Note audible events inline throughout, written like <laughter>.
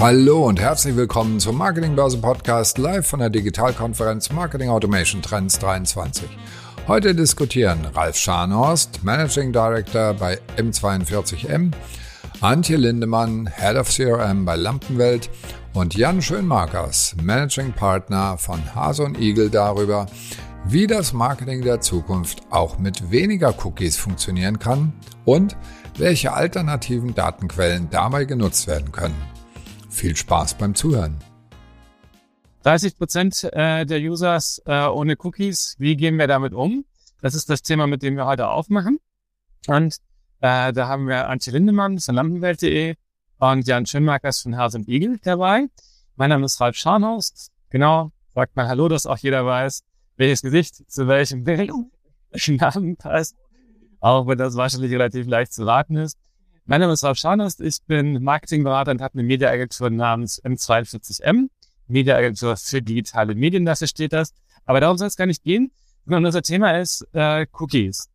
Hallo und herzlich willkommen zum Marketingbörse Podcast live von der Digitalkonferenz Marketing Automation Trends 23. Heute diskutieren Ralf Scharnhorst, Managing Director bei M42M, Antje Lindemann, Head of CRM bei Lampenwelt und Jan Schönmarkers, Managing Partner von Hase und Igel darüber, wie das Marketing der Zukunft auch mit weniger Cookies funktionieren kann und welche alternativen Datenquellen dabei genutzt werden können. Viel Spaß beim Zuhören. 30 Prozent äh, der Users äh, ohne Cookies. Wie gehen wir damit um? Das ist das Thema, mit dem wir heute aufmachen. Und äh, da haben wir Antje Lindemann von Lampenwelt.de und Jan Schönmarkers von Herz und Igel dabei. Mein Name ist Ralf Scharnhorst. Genau, sagt mal Hallo, dass auch jeder weiß, welches Gesicht zu welchem <laughs> Namen passt. Auch wenn das wahrscheinlich relativ leicht zu raten ist. Mein Name ist Ralf Scharnast, ich bin Marketingberater und habe eine Mediaagentur namens M42M. Mediaagentur für digitale Medien, dafür steht das. Aber darum soll es gar nicht gehen, sondern unser Thema ist äh, Cookies.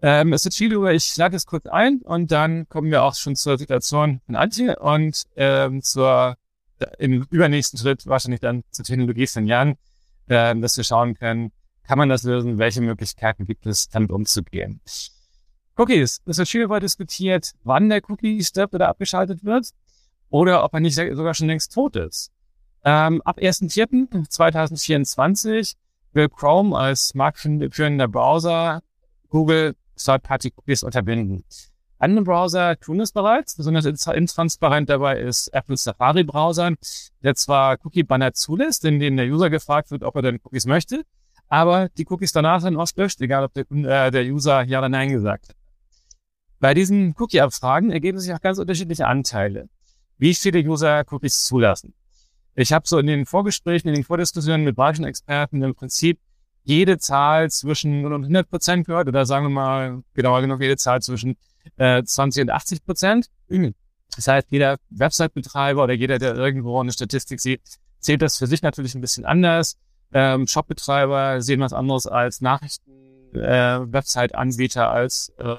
Ähm, es wird viel über, ich lade es kurz ein und dann kommen wir auch schon zur Situation von Antje und ähm, zur im übernächsten Schritt wahrscheinlich dann zur Technologie von Jan, äh, dass wir schauen können, kann man das lösen, welche Möglichkeiten gibt es, damit umzugehen. Cookies. Es wird viel darüber diskutiert, wann der Cookie-Step wieder abgeschaltet wird oder ob er nicht sogar schon längst tot ist. Ähm, ab 1.4.2024 will Chrome als marktführender Browser Google Third-Party-Cookies unterbinden. Andere Browser tun es bereits, besonders intransparent dabei ist Apple Safari-Browser, der zwar Cookie-Banner zulässt, in denen der User gefragt wird, ob er denn Cookies möchte, aber die Cookies danach dann oft löscht, egal ob der, äh, der User Ja oder Nein gesagt hat. Bei diesen Cookie-Abfragen ergeben sich auch ganz unterschiedliche Anteile. Wie viele User Cookies zulassen? Ich habe so in den Vorgesprächen, in den Vordiskussionen mit Branchenexperten im Prinzip jede Zahl zwischen 0 und 100 Prozent gehört oder sagen wir mal genauer genug jede Zahl zwischen äh, 20 und 80 Prozent. Das heißt, jeder Website-Betreiber oder jeder, der irgendwo eine Statistik sieht, zählt das für sich natürlich ein bisschen anders. Ähm, Shop-Betreiber sehen was anderes als Nachrichten-Website-Anbieter, äh, als äh,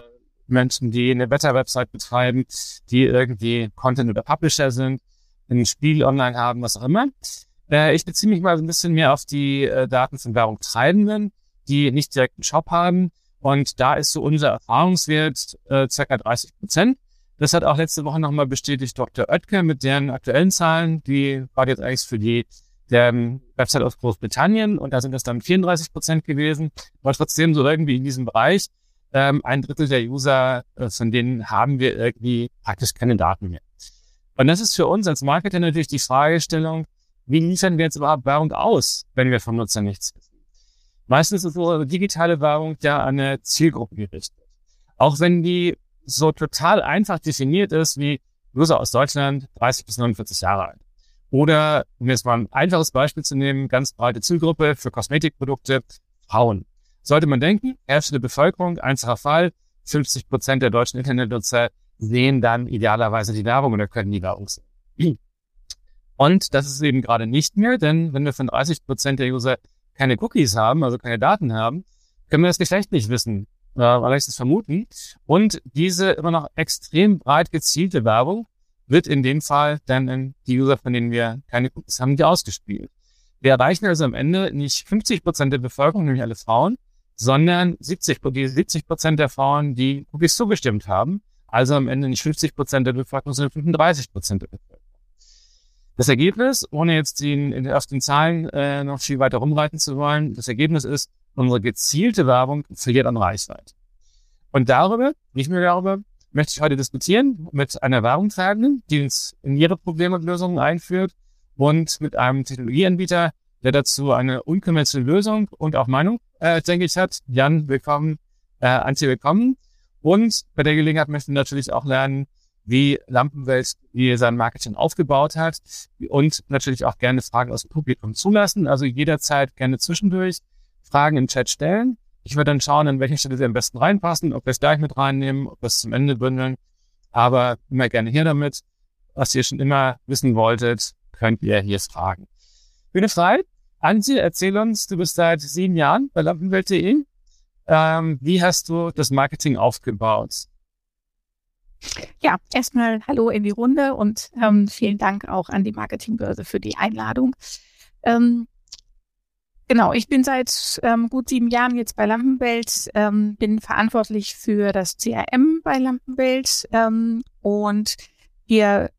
Menschen, die eine Wetter-Website betreiben, die irgendwie Content- oder Publisher sind, ein Spiel online haben, was auch immer. Äh, ich beziehe mich mal ein bisschen mehr auf die äh, Daten von Werbung Treibenden, die nicht direkt einen Shop haben. Und da ist so unser Erfahrungswert äh, circa 30 Prozent. Das hat auch letzte Woche nochmal bestätigt Dr. Oetker mit deren aktuellen Zahlen. Die war jetzt eigentlich für die der Website aus Großbritannien und da sind das dann 34 Prozent gewesen. Aber trotzdem so irgendwie in diesem Bereich ähm, ein Drittel der User, äh, von denen haben wir irgendwie praktisch keine Daten mehr. Und das ist für uns als Marketer natürlich die Fragestellung, wie liefern wir jetzt überhaupt Werbung aus, wenn wir vom Nutzer nichts wissen? Meistens ist so digitale Werbung ja an eine Zielgruppe gerichtet. Auch wenn die so total einfach definiert ist, wie User aus Deutschland 30 bis 49 Jahre alt. Oder, um jetzt mal ein einfaches Beispiel zu nehmen, ganz breite Zielgruppe für Kosmetikprodukte, Frauen sollte man denken, Hälfte der Bevölkerung, einfacher Fall, 50 Prozent der deutschen Internetnutzer sehen dann idealerweise die Werbung oder können die Werbung sehen. Und das ist eben gerade nicht mehr, denn wenn wir von 30 Prozent der User keine Cookies haben, also keine Daten haben, können wir das Geschlecht nicht wissen, äh, es vermuten. Und diese immer noch extrem breit gezielte Werbung wird in dem Fall dann in die User, von denen wir keine Cookies haben, die ausgespielt. Wir erreichen also am Ende nicht 50 Prozent der Bevölkerung, nämlich alle Frauen, sondern 70, die 70 Prozent der Frauen, die Cookies zugestimmt haben. Also am Ende nicht 50 Prozent der Bevölkerung, sondern 35 Prozent der Bevölkerung. Das Ergebnis, ohne jetzt den, auf den Zahlen äh, noch viel weiter rumreiten zu wollen, das Ergebnis ist, unsere gezielte Werbung verliert an Reichweite. Und darüber, nicht nur darüber, möchte ich heute diskutieren mit einer Werbungstreibenden, die uns in ihre Probleme und Lösungen einführt und mit einem Technologieanbieter, der dazu eine unkonventionelle Lösung und auch Meinung, äh, denke ich, hat. Jan, willkommen. Äh, Antje, willkommen. Und bei der Gelegenheit möchten wir natürlich auch lernen, wie Lampenwelt wie sein Marketing aufgebaut hat und natürlich auch gerne Fragen aus dem Publikum zulassen. Also jederzeit gerne zwischendurch Fragen im Chat stellen. Ich werde dann schauen, an welcher Stelle sie am besten reinpassen, ob wir es gleich mit reinnehmen, ob wir es zum Ende bündeln. Aber immer gerne hier damit. Was ihr schon immer wissen wolltet, könnt ihr hier fragen. Bühne frei. Antje, erzähl uns, du bist seit sieben Jahren bei Lampenwelt.de. Ähm, wie hast du das Marketing aufgebaut? Ja, erstmal Hallo in die Runde und ähm, vielen Dank auch an die Marketingbörse für die Einladung. Ähm, Genau, ich bin seit ähm, gut sieben Jahren jetzt bei Lampenwelt, ähm, bin verantwortlich für das CRM bei Lampenwelt ähm, und wir,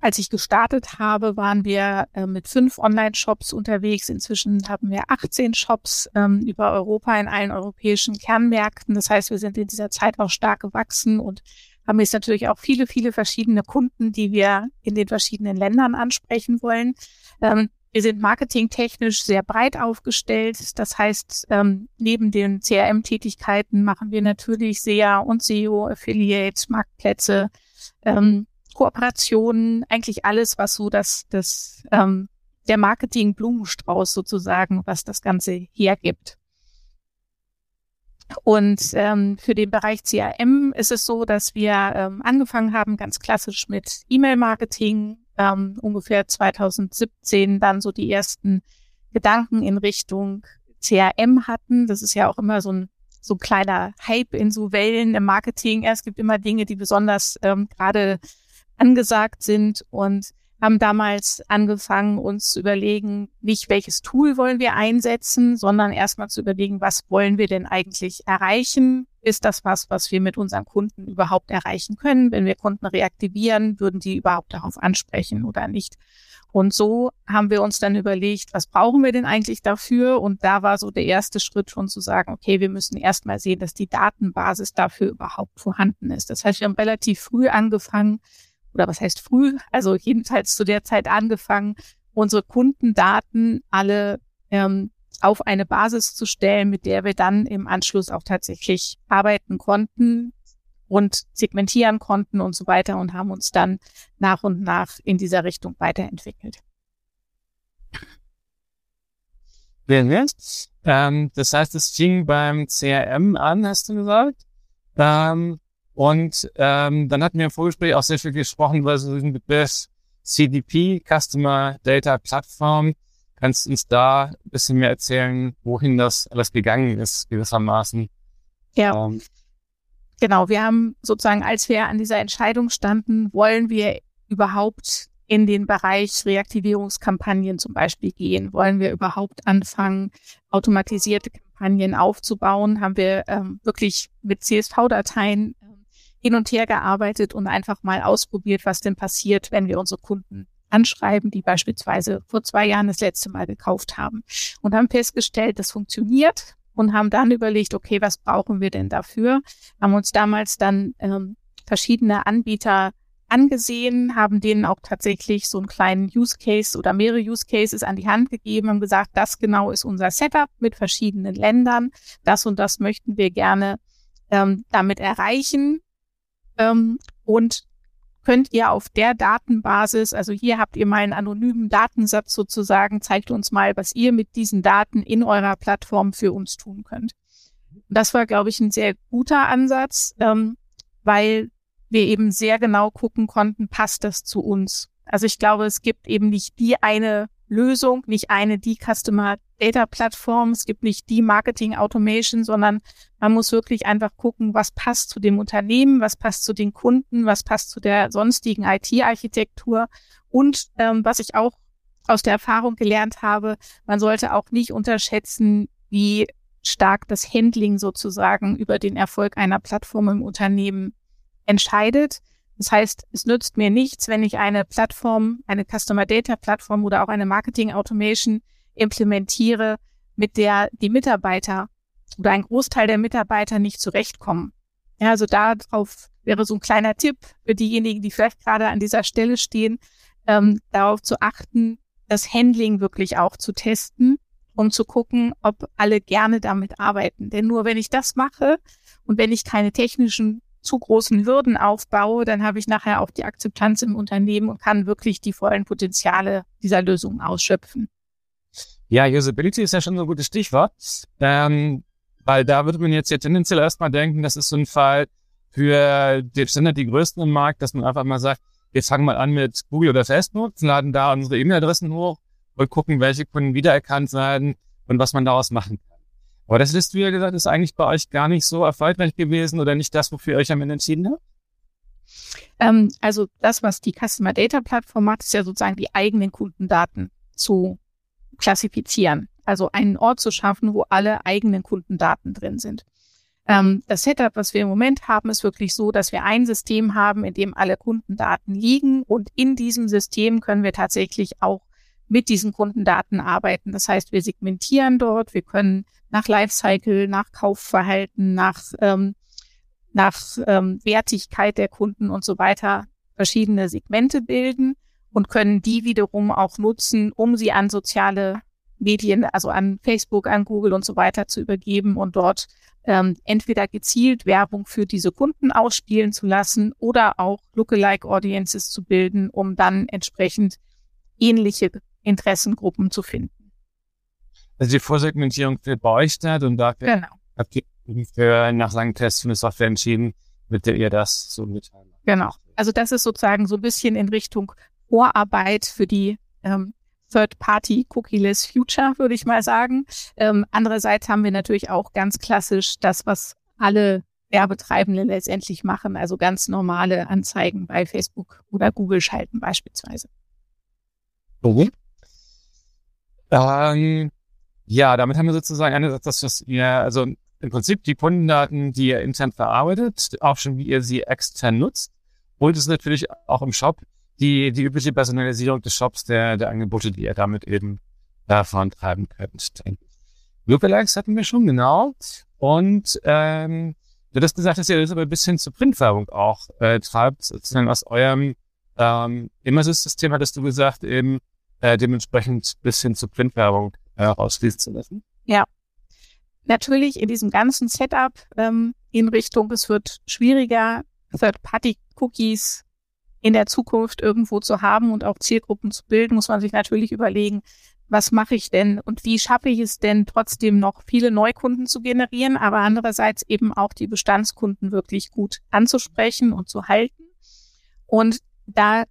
als ich gestartet habe, waren wir äh, mit fünf Online-Shops unterwegs. Inzwischen haben wir 18 Shops ähm, über Europa in allen europäischen Kernmärkten. Das heißt, wir sind in dieser Zeit auch stark gewachsen und haben jetzt natürlich auch viele, viele verschiedene Kunden, die wir in den verschiedenen Ländern ansprechen wollen. Ähm, wir sind marketingtechnisch sehr breit aufgestellt. Das heißt, ähm, neben den CRM-Tätigkeiten machen wir natürlich SEA und SEO, Affiliate, Marktplätze, ähm, Kooperationen, eigentlich alles, was so das, das ähm, der Marketing-Blumenstrauß sozusagen, was das Ganze hergibt. Und ähm, für den Bereich CRM ist es so, dass wir ähm, angefangen haben, ganz klassisch mit E-Mail-Marketing, ähm, ungefähr 2017 dann so die ersten Gedanken in Richtung CRM hatten. Das ist ja auch immer so ein so ein kleiner Hype in so Wellen im Marketing. Es gibt immer Dinge, die besonders ähm, gerade angesagt sind und haben damals angefangen, uns zu überlegen, nicht welches Tool wollen wir einsetzen, sondern erstmal zu überlegen, was wollen wir denn eigentlich erreichen? Ist das was, was wir mit unseren Kunden überhaupt erreichen können? Wenn wir Kunden reaktivieren, würden die überhaupt darauf ansprechen oder nicht? Und so haben wir uns dann überlegt, was brauchen wir denn eigentlich dafür? Und da war so der erste Schritt schon zu sagen, okay, wir müssen erstmal sehen, dass die Datenbasis dafür überhaupt vorhanden ist. Das heißt, wir haben relativ früh angefangen, oder was heißt früh, also jedenfalls zu der Zeit angefangen, unsere Kundendaten alle ähm, auf eine Basis zu stellen, mit der wir dann im Anschluss auch tatsächlich arbeiten konnten und segmentieren konnten und so weiter und haben uns dann nach und nach in dieser Richtung weiterentwickelt. Ähm, das heißt, es fing beim CRM an, hast du gesagt. Ähm, und ähm, dann hatten wir im Vorgespräch auch sehr viel gesprochen über so den Begriff CDP, Customer Data Platform. Kannst du uns da ein bisschen mehr erzählen, wohin das alles gegangen ist, gewissermaßen? Ja. Ähm, genau, wir haben sozusagen, als wir an dieser Entscheidung standen, wollen wir überhaupt in den Bereich Reaktivierungskampagnen zum Beispiel gehen? Wollen wir überhaupt anfangen, automatisierte Kampagnen aufzubauen? Haben wir ähm, wirklich mit CSV-Dateien hin und her gearbeitet und einfach mal ausprobiert, was denn passiert, wenn wir unsere Kunden anschreiben, die beispielsweise vor zwei Jahren das letzte Mal gekauft haben und haben festgestellt, das funktioniert und haben dann überlegt, okay, was brauchen wir denn dafür? Haben uns damals dann ähm, verschiedene Anbieter angesehen, haben denen auch tatsächlich so einen kleinen Use Case oder mehrere Use Cases an die Hand gegeben und gesagt, das genau ist unser Setup mit verschiedenen Ländern. Das und das möchten wir gerne ähm, damit erreichen ähm, und könnt ihr auf der Datenbasis, also hier habt ihr mal einen anonymen Datensatz sozusagen, zeigt uns mal, was ihr mit diesen Daten in eurer Plattform für uns tun könnt. das war, glaube ich, ein sehr guter Ansatz, ähm, weil wir eben sehr genau gucken konnten, passt das zu uns. Also ich glaube, es gibt eben nicht die eine Lösung, nicht eine die Customer Data Plattform, es gibt nicht die Marketing Automation, sondern man muss wirklich einfach gucken, was passt zu dem Unternehmen, was passt zu den Kunden, was passt zu der sonstigen IT-Architektur und ähm, was ich auch aus der Erfahrung gelernt habe, man sollte auch nicht unterschätzen, wie stark das Handling sozusagen über den Erfolg einer Plattform im Unternehmen entscheidet. Das heißt, es nützt mir nichts, wenn ich eine Plattform, eine Customer Data Plattform oder auch eine Marketing Automation implementiere, mit der die Mitarbeiter oder ein Großteil der Mitarbeiter nicht zurechtkommen. Ja, also darauf wäre so ein kleiner Tipp für diejenigen, die vielleicht gerade an dieser Stelle stehen, ähm, darauf zu achten, das Handling wirklich auch zu testen, um zu gucken, ob alle gerne damit arbeiten. Denn nur wenn ich das mache und wenn ich keine technischen zu großen Hürden aufbaue, dann habe ich nachher auch die Akzeptanz im Unternehmen und kann wirklich die vollen Potenziale dieser Lösung ausschöpfen. Ja, Usability ist ja schon so ein gutes Stichwort, ähm, weil da würde man jetzt ja tendenziell erstmal denken, das ist so ein Fall für die Standard die größten im Markt, dass man einfach mal sagt, wir fangen mal an mit Google oder Facebook, laden da unsere E-Mail-Adressen hoch und gucken, welche Kunden wiedererkannt werden und was man daraus machen kann. Aber das ist, wie gesagt, ist eigentlich bei euch gar nicht so erfolgreich gewesen oder nicht das, wofür ihr euch am Ende entschieden habt? Ähm, also das, was die Customer Data Plattform macht, ist ja sozusagen die eigenen Kundendaten zu klassifizieren. Also einen Ort zu schaffen, wo alle eigenen Kundendaten drin sind. Ähm, das Setup, was wir im Moment haben, ist wirklich so, dass wir ein System haben, in dem alle Kundendaten liegen und in diesem System können wir tatsächlich auch mit diesen Kundendaten arbeiten. Das heißt, wir segmentieren dort, wir können nach Lifecycle, nach Kaufverhalten, nach, ähm, nach ähm, Wertigkeit der Kunden und so weiter verschiedene Segmente bilden und können die wiederum auch nutzen, um sie an soziale Medien, also an Facebook, an Google und so weiter zu übergeben und dort ähm, entweder gezielt Werbung für diese Kunden ausspielen zu lassen oder auch Lookalike Audiences zu bilden, um dann entsprechend ähnliche Interessengruppen zu finden. Also die Vorsegmentierung wird bei euch statt und dafür genau. habt ihr für, nach langen Tests für eine Software entschieden, mit der ihr das so mitteilen. Genau. Also das ist sozusagen so ein bisschen in Richtung Vorarbeit für die ähm, Third-Party Cookie-less Future, würde ich mal sagen. Ähm, andererseits haben wir natürlich auch ganz klassisch das, was alle Werbetreibenden letztendlich machen, also ganz normale Anzeigen bei Facebook oder Google schalten beispielsweise. Mhm. Ähm, ja, damit haben wir sozusagen einerseits das, was ihr, also im Prinzip die Kundendaten, die ihr intern verarbeitet, auch schon wie ihr sie extern nutzt. Und es ist natürlich auch im Shop die, die übliche Personalisierung des Shops, der, der Angebote, die ihr damit eben äh, vorantreiben könnt. Lookalikes hatten wir schon, genau. Und ähm, du hast gesagt, dass ihr das aber ein bisschen zur Printwerbung auch äh, treibt, sozusagen aus eurem ähm, Immersys-System hattest du gesagt, eben äh, dementsprechend bis hin zur Printwerbung rausfließen zu lassen. Ja. Natürlich in diesem ganzen Setup ähm, in Richtung, es wird schwieriger, Third-Party-Cookies in der Zukunft irgendwo zu haben und auch Zielgruppen zu bilden, muss man sich natürlich überlegen, was mache ich denn und wie schaffe ich es denn trotzdem noch viele Neukunden zu generieren, aber andererseits eben auch die Bestandskunden wirklich gut anzusprechen und zu halten. Und da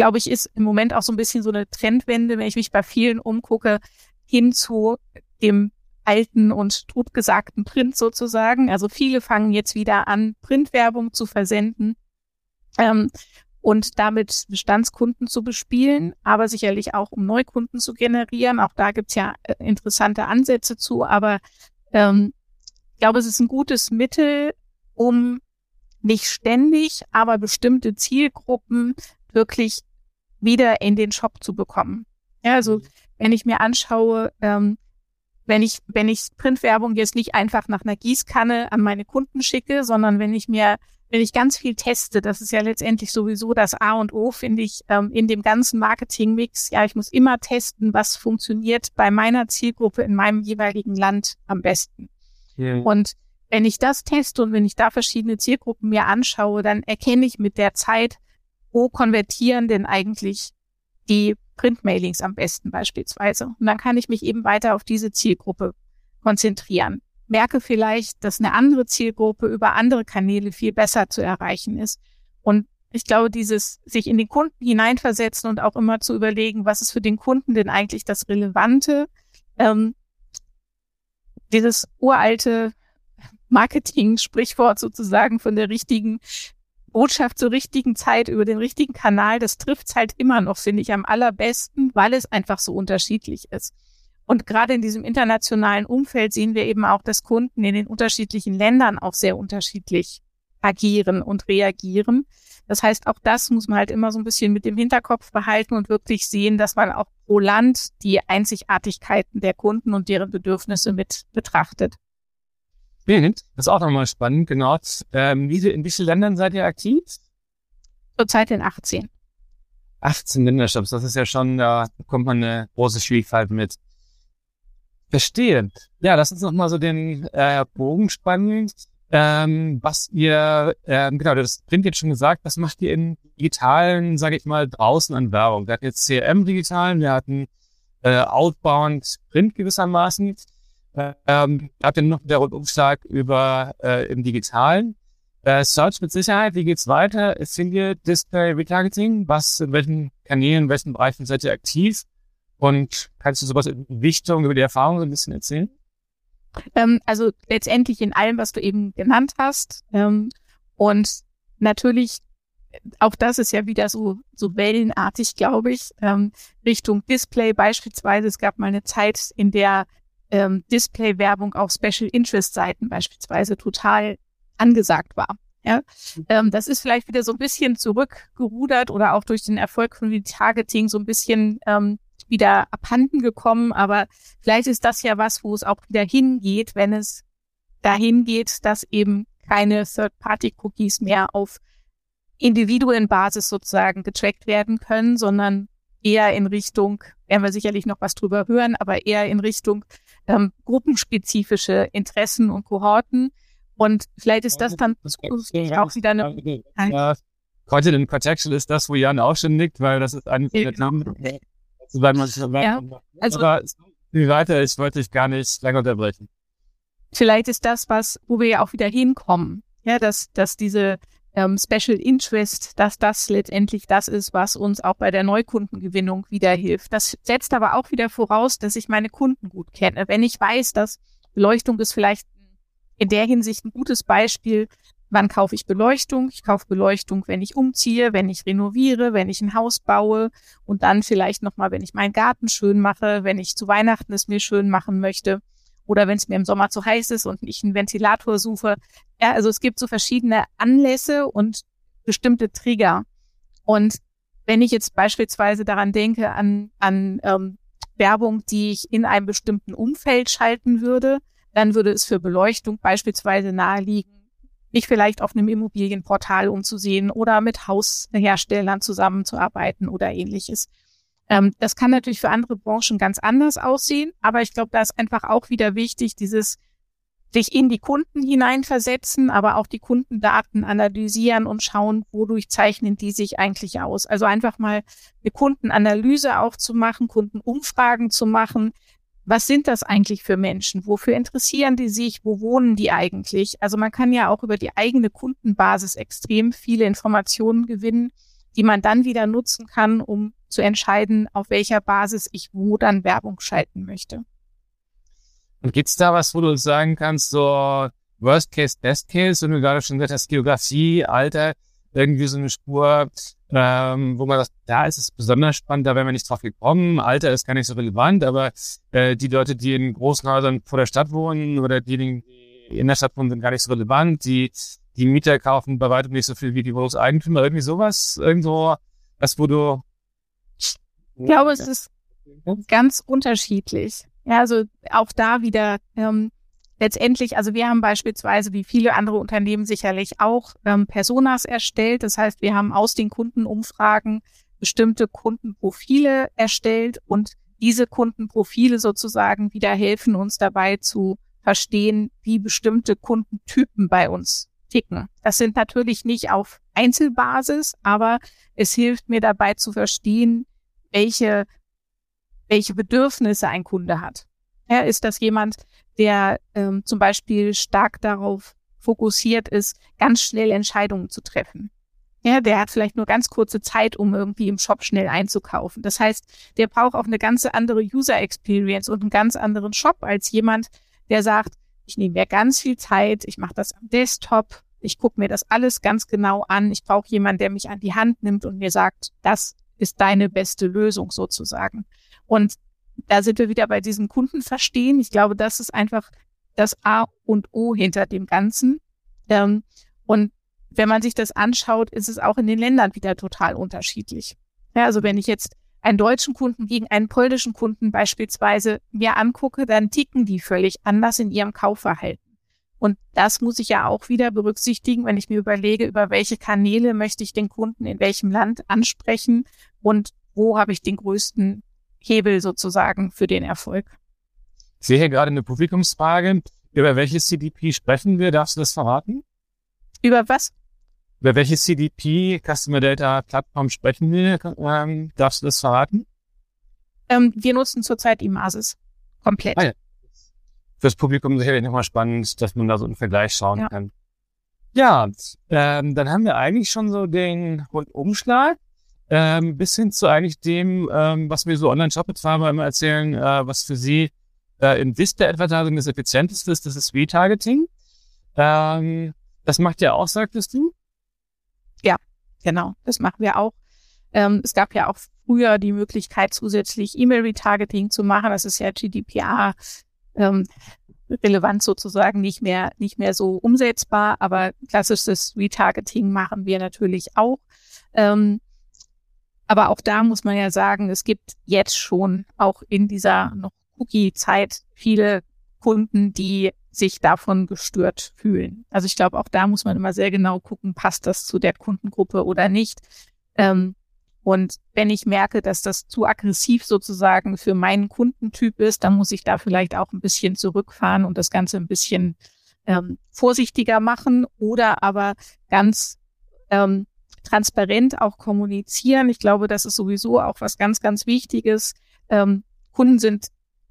glaube ich, ist im Moment auch so ein bisschen so eine Trendwende, wenn ich mich bei vielen umgucke, hin zu dem alten und totgesagten Print sozusagen. Also viele fangen jetzt wieder an, Printwerbung zu versenden ähm, und damit Bestandskunden zu bespielen, aber sicherlich auch um Neukunden zu generieren. Auch da gibt's ja äh, interessante Ansätze zu, aber ähm, ich glaube, es ist ein gutes Mittel, um nicht ständig, aber bestimmte Zielgruppen wirklich wieder in den Shop zu bekommen. Ja, also mhm. wenn ich mir anschaue, ähm, wenn ich, wenn ich Printwerbung jetzt nicht einfach nach einer Gießkanne an meine Kunden schicke, sondern wenn ich mir wenn ich ganz viel teste, das ist ja letztendlich sowieso das A und O, finde ich, ähm, in dem ganzen Marketingmix. Ja, ich muss immer testen, was funktioniert bei meiner Zielgruppe in meinem jeweiligen Land am besten. Ja. Und wenn ich das teste und wenn ich da verschiedene Zielgruppen mir anschaue, dann erkenne ich mit der Zeit, wo konvertieren denn eigentlich die Printmailings am besten beispielsweise. Und dann kann ich mich eben weiter auf diese Zielgruppe konzentrieren merke vielleicht, dass eine andere Zielgruppe über andere Kanäle viel besser zu erreichen ist. Und ich glaube, dieses sich in den Kunden hineinversetzen und auch immer zu überlegen, was ist für den Kunden denn eigentlich das Relevante, ähm, dieses uralte Marketing-Sprichwort sozusagen von der richtigen Botschaft zur richtigen Zeit über den richtigen Kanal, das trifft's halt immer noch, finde ich, am allerbesten, weil es einfach so unterschiedlich ist. Und gerade in diesem internationalen Umfeld sehen wir eben auch, dass Kunden in den unterschiedlichen Ländern auch sehr unterschiedlich agieren und reagieren. Das heißt, auch das muss man halt immer so ein bisschen mit dem Hinterkopf behalten und wirklich sehen, dass man auch pro Land die Einzigartigkeiten der Kunden und deren Bedürfnisse mit betrachtet. Das ist auch nochmal spannend, genau. Ähm, wie, in wie vielen Ländern seid ihr aktiv? Zurzeit in 18. 18 Ländershops, das ist ja schon, da kommt man eine große Schwierigkeit mit. Verstehe. Ja, lass uns noch mal so den äh, Bogen spannen. Ähm, was ihr, ähm, genau, das Print jetzt schon gesagt, was macht ihr in digitalen, sage ich mal, draußen an Werbung? Wir hatten jetzt CRM digitalen, wir hatten äh, Outbound Print gewissermaßen. Ähm, habt ihr noch der Rundumschlag über äh, im Digitalen? Äh, Search mit Sicherheit, wie geht's weiter? Single Display Retargeting, was in welchen Kanälen, in welchen Bereichen seid ihr aktiv? Und kannst du sowas in Richtung über die Erfahrung so ein bisschen erzählen? Ähm, also letztendlich in allem, was du eben genannt hast. Ähm, und natürlich, auch das ist ja wieder so, so wellenartig, glaube ich, ähm, Richtung Display beispielsweise. Es gab mal eine Zeit, in der ähm, Display-Werbung auf Special Interest-Seiten beispielsweise total angesagt war. Ja, ähm, das ist vielleicht wieder so ein bisschen zurückgerudert oder auch durch den Erfolg von Retargeting so ein bisschen ähm, wieder abhanden gekommen. Aber vielleicht ist das ja was, wo es auch wieder hingeht, wenn es dahin geht, dass eben keine Third-Party-Cookies mehr auf Individuenbasis sozusagen getrackt werden können, sondern eher in Richtung, werden wir sicherlich noch was drüber hören, aber eher in Richtung ähm, gruppenspezifische Interessen und Kohorten. Und vielleicht ist das dann auch wieder eine. Ja, Content in Contextual ist das, wo Jan auch schon nickt, weil das ist eines der Themen. Weil man, ja, also, aber wie weiter, ich wollte dich gar nicht lange unterbrechen. Vielleicht ist das was, wo wir ja auch wieder hinkommen. Ja, dass, dass diese ähm, Special Interest, dass das letztendlich das ist, was uns auch bei der Neukundengewinnung wieder hilft. Das setzt aber auch wieder voraus, dass ich meine Kunden gut kenne. Wenn ich weiß, dass Beleuchtung ist vielleicht in der Hinsicht ein gutes Beispiel, wann kaufe ich Beleuchtung? Ich kaufe Beleuchtung, wenn ich umziehe, wenn ich renoviere, wenn ich ein Haus baue und dann vielleicht nochmal, wenn ich meinen Garten schön mache, wenn ich zu Weihnachten es mir schön machen möchte oder wenn es mir im Sommer zu heiß ist und ich einen Ventilator suche. Ja, also es gibt so verschiedene Anlässe und bestimmte Trigger. Und wenn ich jetzt beispielsweise daran denke, an, an ähm, Werbung, die ich in einem bestimmten Umfeld schalten würde, dann würde es für Beleuchtung beispielsweise naheliegen, mich vielleicht auf einem Immobilienportal umzusehen oder mit Hausherstellern zusammenzuarbeiten oder ähnliches. Ähm, das kann natürlich für andere Branchen ganz anders aussehen, aber ich glaube, da ist einfach auch wieder wichtig, dieses sich in die Kunden hineinversetzen, aber auch die Kundendaten analysieren und schauen, wodurch zeichnen die sich eigentlich aus. Also einfach mal eine Kundenanalyse auch zu machen, Kundenumfragen zu machen. Was sind das eigentlich für Menschen? Wofür interessieren die sich? Wo wohnen die eigentlich? Also man kann ja auch über die eigene Kundenbasis extrem viele Informationen gewinnen, die man dann wieder nutzen kann, um zu entscheiden, auf welcher Basis ich wo dann Werbung schalten möchte. Und gibt's da was, wo du sagen kannst, so Worst Case, Best Case, wenn du gerade schon gesagt hast, Geografie, Alter, irgendwie so eine Spur, ähm, wo man sagt, da ist es besonders spannend, da wären wir nicht drauf gekommen. Alter ist gar nicht so relevant, aber äh, die Leute, die in großen Häusern vor der Stadt wohnen oder diejenigen, die in der Stadt wohnen, sind gar nicht so relevant. Die, die Mieter kaufen bei weitem nicht so viel wie die Wohnungseigentümer. Irgendwie sowas, irgendwo, was, wo du ich glaube, es ist ganz unterschiedlich. Ja, also auch da wieder ähm, letztendlich, also wir haben beispielsweise, wie viele andere Unternehmen sicherlich auch, ähm, Personas erstellt. Das heißt, wir haben aus den Kundenumfragen bestimmte Kundenprofile erstellt und diese Kundenprofile sozusagen wieder helfen uns dabei zu verstehen, wie bestimmte Kundentypen bei uns ticken. Das sind natürlich nicht auf Einzelbasis, aber es hilft mir dabei zu verstehen, welche, welche Bedürfnisse ein Kunde hat. Ja, ist das jemand, der ähm, zum Beispiel stark darauf fokussiert ist, ganz schnell Entscheidungen zu treffen? Ja, der hat vielleicht nur ganz kurze Zeit, um irgendwie im Shop schnell einzukaufen. Das heißt, der braucht auch eine ganz andere User Experience und einen ganz anderen Shop als jemand, der sagt, ich nehme mir ganz viel Zeit, ich mache das am Desktop, ich gucke mir das alles ganz genau an, ich brauche jemanden, der mich an die Hand nimmt und mir sagt, das ist deine beste Lösung sozusagen. Und da sind wir wieder bei diesem Kundenverstehen. Ich glaube, das ist einfach das A und O hinter dem Ganzen. Ähm, und wenn man sich das anschaut, ist es auch in den Ländern wieder total unterschiedlich. Ja, also wenn ich jetzt einen deutschen Kunden gegen einen polnischen Kunden beispielsweise mir angucke, dann ticken die völlig anders in ihrem Kaufverhalten. Und das muss ich ja auch wieder berücksichtigen, wenn ich mir überlege, über welche Kanäle möchte ich den Kunden in welchem Land ansprechen und wo habe ich den größten Hebel sozusagen für den Erfolg. Ich sehe hier gerade eine Publikumsfrage. Über welches CDP sprechen wir? Darfst du das verraten? Über was? Über welches CDP, Customer Data Plattform sprechen wir? Ähm, darfst du das verraten? Ähm, wir nutzen zurzeit Imasis. Komplett. Ah, ja fürs Publikum sicherlich nochmal spannend, dass man da so einen Vergleich schauen ja. kann. Ja, ähm, dann haben wir eigentlich schon so den Rundumschlag ähm, bis hin zu eigentlich dem, ähm, was wir so Online-Shop-Betreiber immer erzählen, äh, was für sie äh, im Display-Advertising das effizienteste ist, das ist Retargeting. Ähm, das macht ja auch, sagtest du? Genau, das machen wir auch. Ähm, es gab ja auch früher die Möglichkeit, zusätzlich E-Mail-Retargeting zu machen. Das ist ja GDPR ähm, relevant sozusagen nicht mehr, nicht mehr so umsetzbar, aber klassisches Retargeting machen wir natürlich auch. Ähm, aber auch da muss man ja sagen, es gibt jetzt schon auch in dieser noch Cookie-Zeit viele Kunden, die sich davon gestört fühlen. Also ich glaube, auch da muss man immer sehr genau gucken, passt das zu der Kundengruppe oder nicht. Ähm, und wenn ich merke, dass das zu aggressiv sozusagen für meinen Kundentyp ist, dann muss ich da vielleicht auch ein bisschen zurückfahren und das Ganze ein bisschen ähm, vorsichtiger machen oder aber ganz ähm, transparent auch kommunizieren. Ich glaube, das ist sowieso auch was ganz, ganz Wichtiges. Ähm, Kunden sind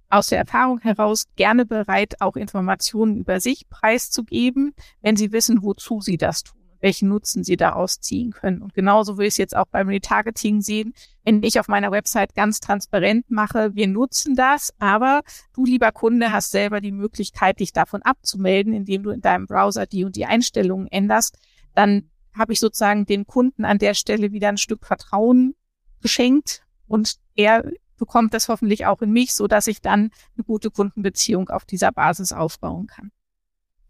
aus der Erfahrung heraus gerne bereit, auch Informationen über sich preiszugeben, wenn sie wissen, wozu sie das tun welchen Nutzen sie daraus ziehen können. Und genauso will ich es jetzt auch beim Retargeting sehen. Wenn ich auf meiner Website ganz transparent mache, wir nutzen das, aber du, lieber Kunde, hast selber die Möglichkeit, dich davon abzumelden, indem du in deinem Browser die und die Einstellungen änderst, dann habe ich sozusagen dem Kunden an der Stelle wieder ein Stück Vertrauen geschenkt und er bekommt das hoffentlich auch in mich, so dass ich dann eine gute Kundenbeziehung auf dieser Basis aufbauen kann.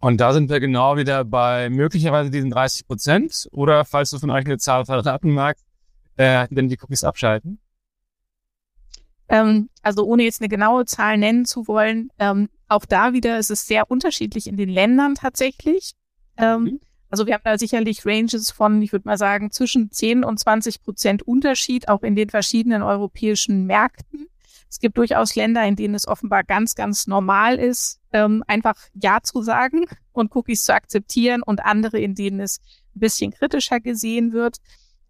Und da sind wir genau wieder bei möglicherweise diesen 30 Prozent oder falls du von euch eine Zahl verraten magst, äh, denn die Cookies abschalten. Ähm, also ohne jetzt eine genaue Zahl nennen zu wollen, ähm, auch da wieder ist es sehr unterschiedlich in den Ländern tatsächlich. Ähm, mhm. Also wir haben da sicherlich Ranges von, ich würde mal sagen, zwischen 10 und 20 Prozent Unterschied, auch in den verschiedenen europäischen Märkten. Es gibt durchaus Länder, in denen es offenbar ganz, ganz normal ist, ähm, einfach Ja zu sagen und Cookies zu akzeptieren und andere, in denen es ein bisschen kritischer gesehen wird.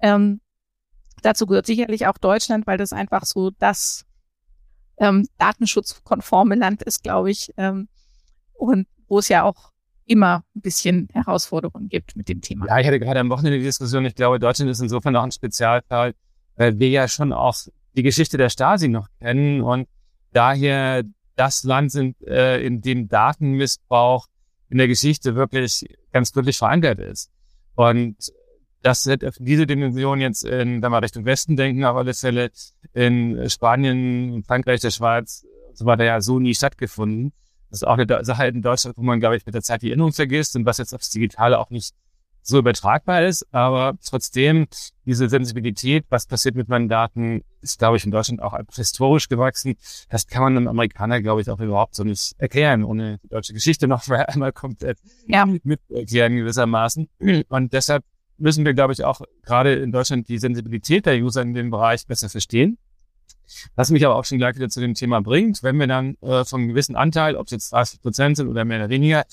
Ähm, dazu gehört sicherlich auch Deutschland, weil das einfach so das ähm, datenschutzkonforme Land ist, glaube ich, ähm, und wo es ja auch immer ein bisschen Herausforderungen gibt mit dem Thema. Ja, ich hatte gerade am Wochenende die Diskussion. Ich glaube, Deutschland ist insofern auch ein Spezialfall, weil wir ja schon auch die Geschichte der Stasi noch kennen und daher das Land sind, äh, in dem Datenmissbrauch in der Geschichte wirklich ganz wirklich verankert ist. Und das wird auf diese Dimension jetzt in, wenn wir Richtung Westen denken, auf alle Fälle in Spanien, Frankreich, der Schweiz und so weiter ja so nie stattgefunden. Das ist auch eine Sache in Deutschland, wo man, glaube ich, mit der Zeit die Erinnerung vergisst und was jetzt aufs Digitale auch nicht so übertragbar ist, aber trotzdem diese Sensibilität, was passiert mit meinen Daten, ist, glaube ich, in Deutschland auch historisch gewachsen. Das kann man einem Amerikaner, glaube ich, auch überhaupt so nicht erklären, ohne die deutsche Geschichte noch <laughs> einmal komplett ja. mit erklären gewissermaßen. Und deshalb müssen wir, glaube ich, auch gerade in Deutschland die Sensibilität der User in dem Bereich besser verstehen. Was mich aber auch schon gleich wieder zu dem Thema bringt, wenn wir dann äh, von einem gewissen Anteil, ob es jetzt 30 Prozent sind oder mehr oder weniger,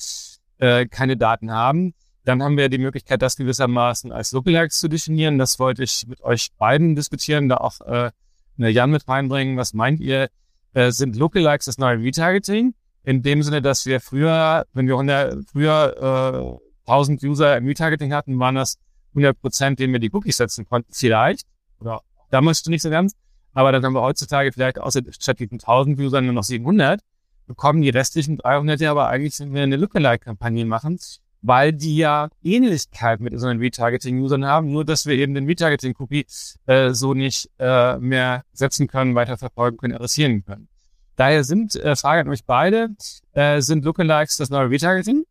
äh, keine Daten haben, dann haben wir die Möglichkeit, das gewissermaßen als Lookalikes zu definieren. Das wollte ich mit euch beiden diskutieren, da auch äh, eine Jan mit reinbringen. Was meint ihr? Äh, sind Lookalikes das neue Retargeting? In dem Sinne, dass wir früher, wenn wir 100, früher äh, 1000 User im Retargeting hatten, waren das 100 Prozent, denen wir die Cookies setzen konnten. Vielleicht. Oder damals nicht so ganz. Aber dann haben wir heutzutage vielleicht außer statt diesen 1000 Usern nur noch 700. Bekommen die restlichen 300 ja aber eigentlich, wenn wir eine Lookalike-Kampagne machen, weil die ja Ähnlichkeit mit unseren Retargeting-Usern haben, nur dass wir eben den Retargeting-Cookie äh, so nicht äh, mehr setzen können, weiterverfolgen können, adressieren können. Daher sind, äh, Frage an euch beide, äh, sind Lookalikes das neue Retargeting?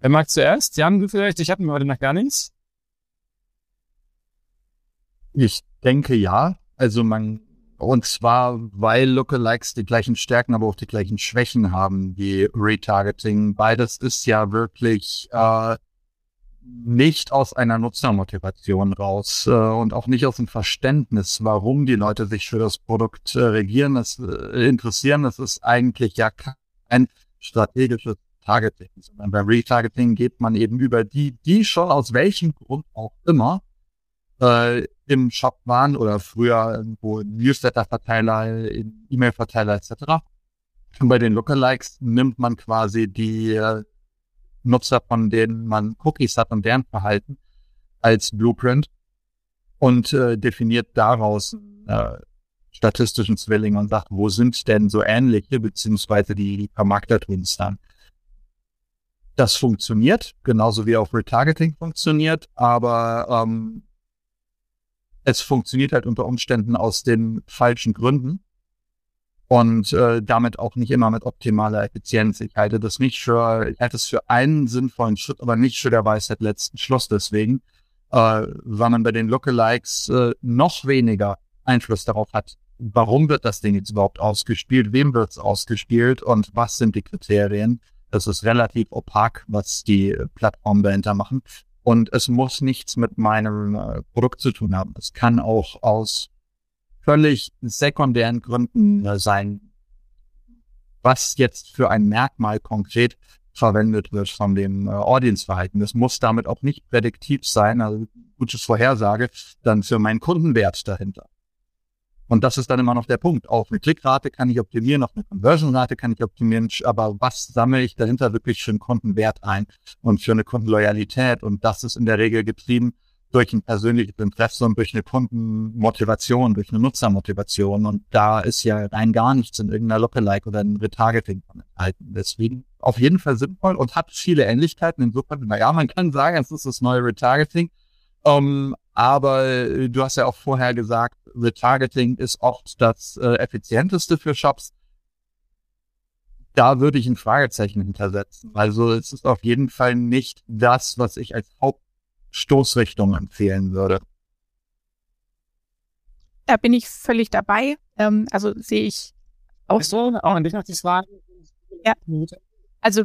Wer mag zuerst? Jan, du vielleicht? Ich habe heute noch gar nichts. Ich denke ja. Also man und zwar, weil Lookalikes die gleichen Stärken, aber auch die gleichen Schwächen haben wie Retargeting. Beides ist ja wirklich äh, nicht aus einer Nutzermotivation raus äh, und auch nicht aus dem Verständnis, warum die Leute sich für das Produkt äh, regieren, das, äh, interessieren. Das ist eigentlich ja kein strategisches Targeting, sondern beim Retargeting geht man eben über die, die schon aus welchem Grund auch immer äh, im Shop waren oder früher irgendwo Newsletter-Verteiler, E-Mail-Verteiler etc. Und bei den Lookalikes nimmt man quasi die äh, Nutzer, von denen man Cookies hat und deren Verhalten als Blueprint und äh, definiert daraus äh, statistischen Zwilling und sagt, wo sind denn so ähnliche, beziehungsweise die Vermarkter tun es dann. Das funktioniert, genauso wie auch Retargeting funktioniert, aber ähm, es funktioniert halt unter Umständen aus den falschen Gründen und äh, damit auch nicht immer mit optimaler Effizienz. Ich halte das nicht für, ich halte es für einen sinnvollen Schritt, aber nicht für der Weisheit letzten Schluss deswegen, äh, weil man bei den Lookalikes äh, noch weniger Einfluss darauf hat, warum wird das Ding jetzt überhaupt ausgespielt, wem wird es ausgespielt und was sind die Kriterien. Das ist relativ opak, was die Plattformen dahinter machen. Und es muss nichts mit meinem äh, Produkt zu tun haben. Es kann auch aus völlig sekundären Gründen äh, sein, was jetzt für ein Merkmal konkret verwendet wird von dem äh, Audience-Verhalten. Das muss damit auch nicht prädiktiv sein, also gutes Vorhersage, dann für meinen Kundenwert dahinter. Und das ist dann immer noch der Punkt. Auch eine Klickrate kann ich optimieren, auch eine Conversion-Rate kann ich optimieren, aber was sammle ich dahinter wirklich für einen Kundenwert ein und für eine Kundenloyalität? Und das ist in der Regel getrieben durch ein persönliches Interesse und durch eine Kundenmotivation, durch eine Nutzermotivation. Und da ist ja rein gar nichts in irgendeiner Lookalike oder ein Retargeting enthalten. Deswegen auf jeden Fall sinnvoll und hat viele Ähnlichkeiten. Insofern, naja, man kann sagen, es ist das neue Retargeting. Um, aber äh, du hast ja auch vorher gesagt, Retargeting ist oft das äh, effizienteste für Shops. Da würde ich ein Fragezeichen hintersetzen. Also es ist auf jeden Fall nicht das, was ich als Hauptstoßrichtung empfehlen würde. Da bin ich völlig dabei. Ähm, also sehe ich auch so. Auch an dich noch die Frage. Ja. Also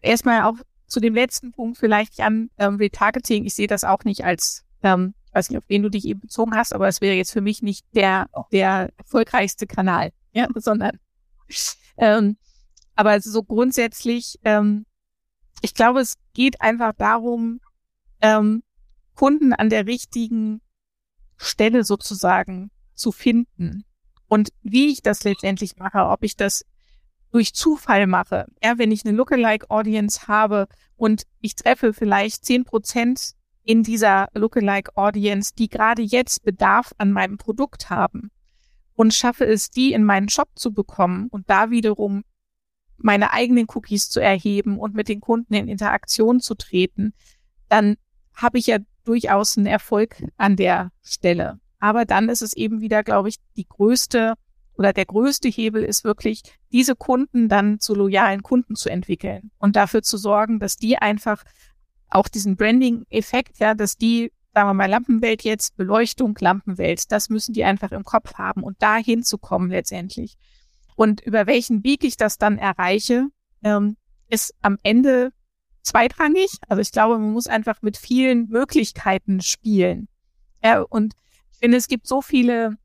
erstmal auch zu dem letzten Punkt vielleicht an ähm, Retargeting. Ich sehe das auch nicht als, ähm, weiß nicht, auf wen du dich eben bezogen hast, aber es wäre jetzt für mich nicht der, der erfolgreichste Kanal, <laughs> ja, sondern, ähm, aber so grundsätzlich, ähm, ich glaube, es geht einfach darum, ähm, Kunden an der richtigen Stelle sozusagen zu finden. Und wie ich das letztendlich mache, ob ich das durch Zufall mache. Ja, wenn ich eine Lookalike Audience habe und ich treffe vielleicht zehn Prozent in dieser Lookalike Audience, die gerade jetzt Bedarf an meinem Produkt haben und schaffe es, die in meinen Shop zu bekommen und da wiederum meine eigenen Cookies zu erheben und mit den Kunden in Interaktion zu treten, dann habe ich ja durchaus einen Erfolg an der Stelle. Aber dann ist es eben wieder, glaube ich, die größte oder der größte Hebel ist wirklich, diese Kunden dann zu loyalen Kunden zu entwickeln und dafür zu sorgen, dass die einfach auch diesen Branding-Effekt, ja, dass die, sagen wir mal, Lampenwelt jetzt, Beleuchtung, Lampenwelt, das müssen die einfach im Kopf haben und da hinzukommen letztendlich. Und über welchen Weg ich das dann erreiche, ähm, ist am Ende zweitrangig. Also ich glaube, man muss einfach mit vielen Möglichkeiten spielen. Ja, und ich finde, es gibt so viele,